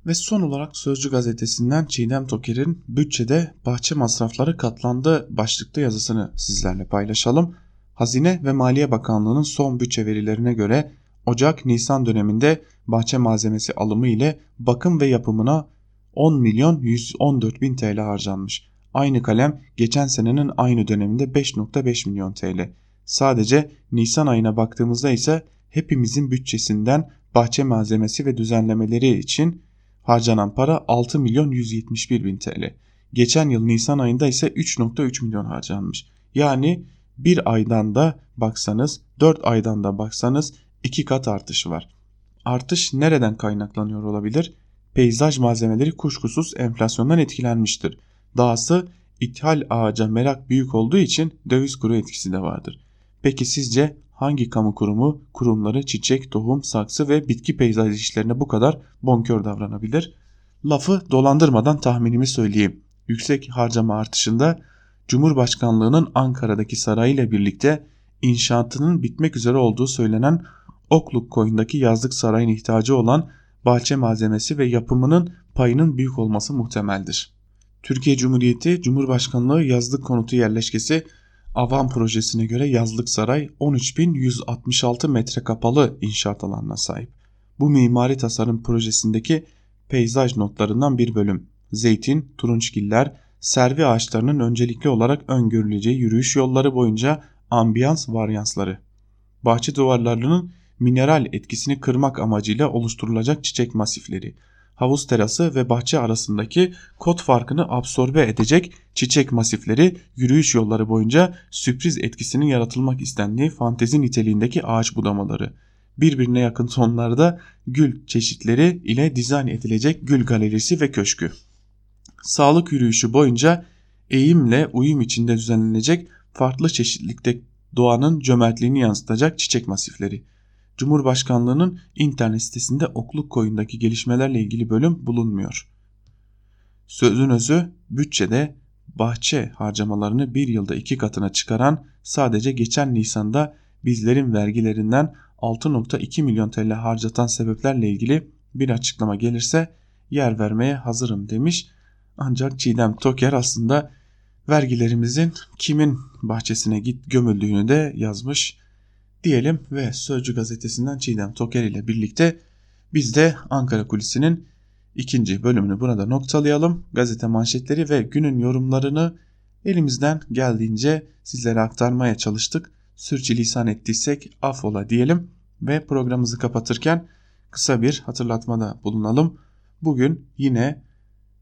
Ve son olarak Sözcü gazetesinden Çiğdem Toker'in bütçede bahçe masrafları katlandı başlıklı yazısını sizlerle paylaşalım. Hazine ve Maliye Bakanlığı'nın son bütçe verilerine göre Ocak-Nisan döneminde bahçe malzemesi alımı ile bakım ve yapımına 10 milyon 114 bin TL harcanmış. Aynı kalem geçen senenin aynı döneminde 5.5 milyon TL. Sadece Nisan ayına baktığımızda ise hepimizin bütçesinden bahçe malzemesi ve düzenlemeleri için harcanan para 6 milyon 171 bin TL. Geçen yıl Nisan ayında ise 3.3 milyon harcanmış. Yani bir aydan da baksanız 4 aydan da baksanız 2 kat artış var. Artış nereden kaynaklanıyor olabilir? Peyzaj malzemeleri kuşkusuz enflasyondan etkilenmiştir. Dahası ithal ağaca merak büyük olduğu için döviz kuru etkisi de vardır. Peki sizce hangi kamu kurumu kurumları çiçek, tohum, saksı ve bitki peyzaj işlerine bu kadar bonkör davranabilir? Lafı dolandırmadan tahminimi söyleyeyim. Yüksek harcama artışında Cumhurbaşkanlığının Ankara'daki sarayıyla birlikte inşaatının bitmek üzere olduğu söylenen Okluk koyundaki yazlık sarayın ihtiyacı olan bahçe malzemesi ve yapımının payının büyük olması muhtemeldir. Türkiye Cumhuriyeti Cumhurbaşkanlığı yazlık konutu yerleşkesi Avam projesine göre yazlık saray 13.166 metre kapalı inşaat alanına sahip. Bu mimari tasarım projesindeki peyzaj notlarından bir bölüm. Zeytin, turunçgiller, servi ağaçlarının öncelikli olarak öngörüleceği yürüyüş yolları boyunca ambiyans varyansları. Bahçe duvarlarının mineral etkisini kırmak amacıyla oluşturulacak çiçek masifleri, havuz terası ve bahçe arasındaki kot farkını absorbe edecek çiçek masifleri, yürüyüş yolları boyunca sürpriz etkisinin yaratılmak istendiği fantezi niteliğindeki ağaç budamaları, birbirine yakın tonlarda gül çeşitleri ile dizayn edilecek gül galerisi ve köşkü. Sağlık yürüyüşü boyunca eğimle uyum içinde düzenlenecek farklı çeşitlilikte doğanın cömertliğini yansıtacak çiçek masifleri. Cumhurbaşkanlığının internet sitesinde Okluk Koyun'daki gelişmelerle ilgili bölüm bulunmuyor. Sözün özü bütçede bahçe harcamalarını bir yılda iki katına çıkaran sadece geçen Nisan'da bizlerin vergilerinden 6.2 milyon TL harcatan sebeplerle ilgili bir açıklama gelirse yer vermeye hazırım demiş. Ancak Çiğdem Toker aslında vergilerimizin kimin bahçesine git gömüldüğünü de yazmış diyelim ve Sözcü gazetesinden Çiğdem Toker ile birlikte biz de Ankara Kulisi'nin ikinci bölümünü burada noktalayalım. Gazete manşetleri ve günün yorumlarını elimizden geldiğince sizlere aktarmaya çalıştık. Sürçülisan ettiysek affola diyelim ve programımızı kapatırken kısa bir hatırlatmada bulunalım. Bugün yine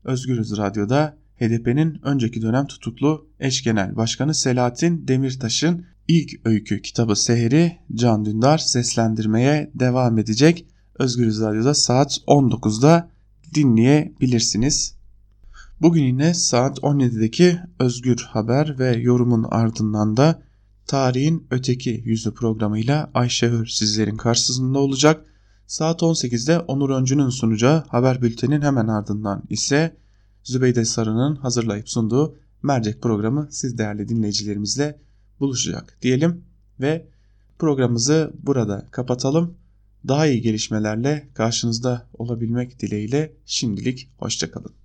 Özgürüz Radyo'da HDP'nin önceki dönem tutuklu eş genel başkanı Selahattin Demirtaş'ın ilk öykü kitabı Sehri Can Dündar seslendirmeye devam edecek. Özgürüz Radyo'da saat 19'da dinleyebilirsiniz. Bugün yine saat 17'deki Özgür Haber ve yorumun ardından da Tarihin Öteki Yüzü programıyla Ayşe Hür sizlerin karşısında olacak. Saat 18'de Onur Öncü'nün sunacağı haber bültenin hemen ardından ise Zübeyde Sarı'nın hazırlayıp sunduğu mercek programı siz değerli dinleyicilerimizle buluşacak diyelim ve programımızı burada kapatalım. Daha iyi gelişmelerle karşınızda olabilmek dileğiyle şimdilik hoşçakalın.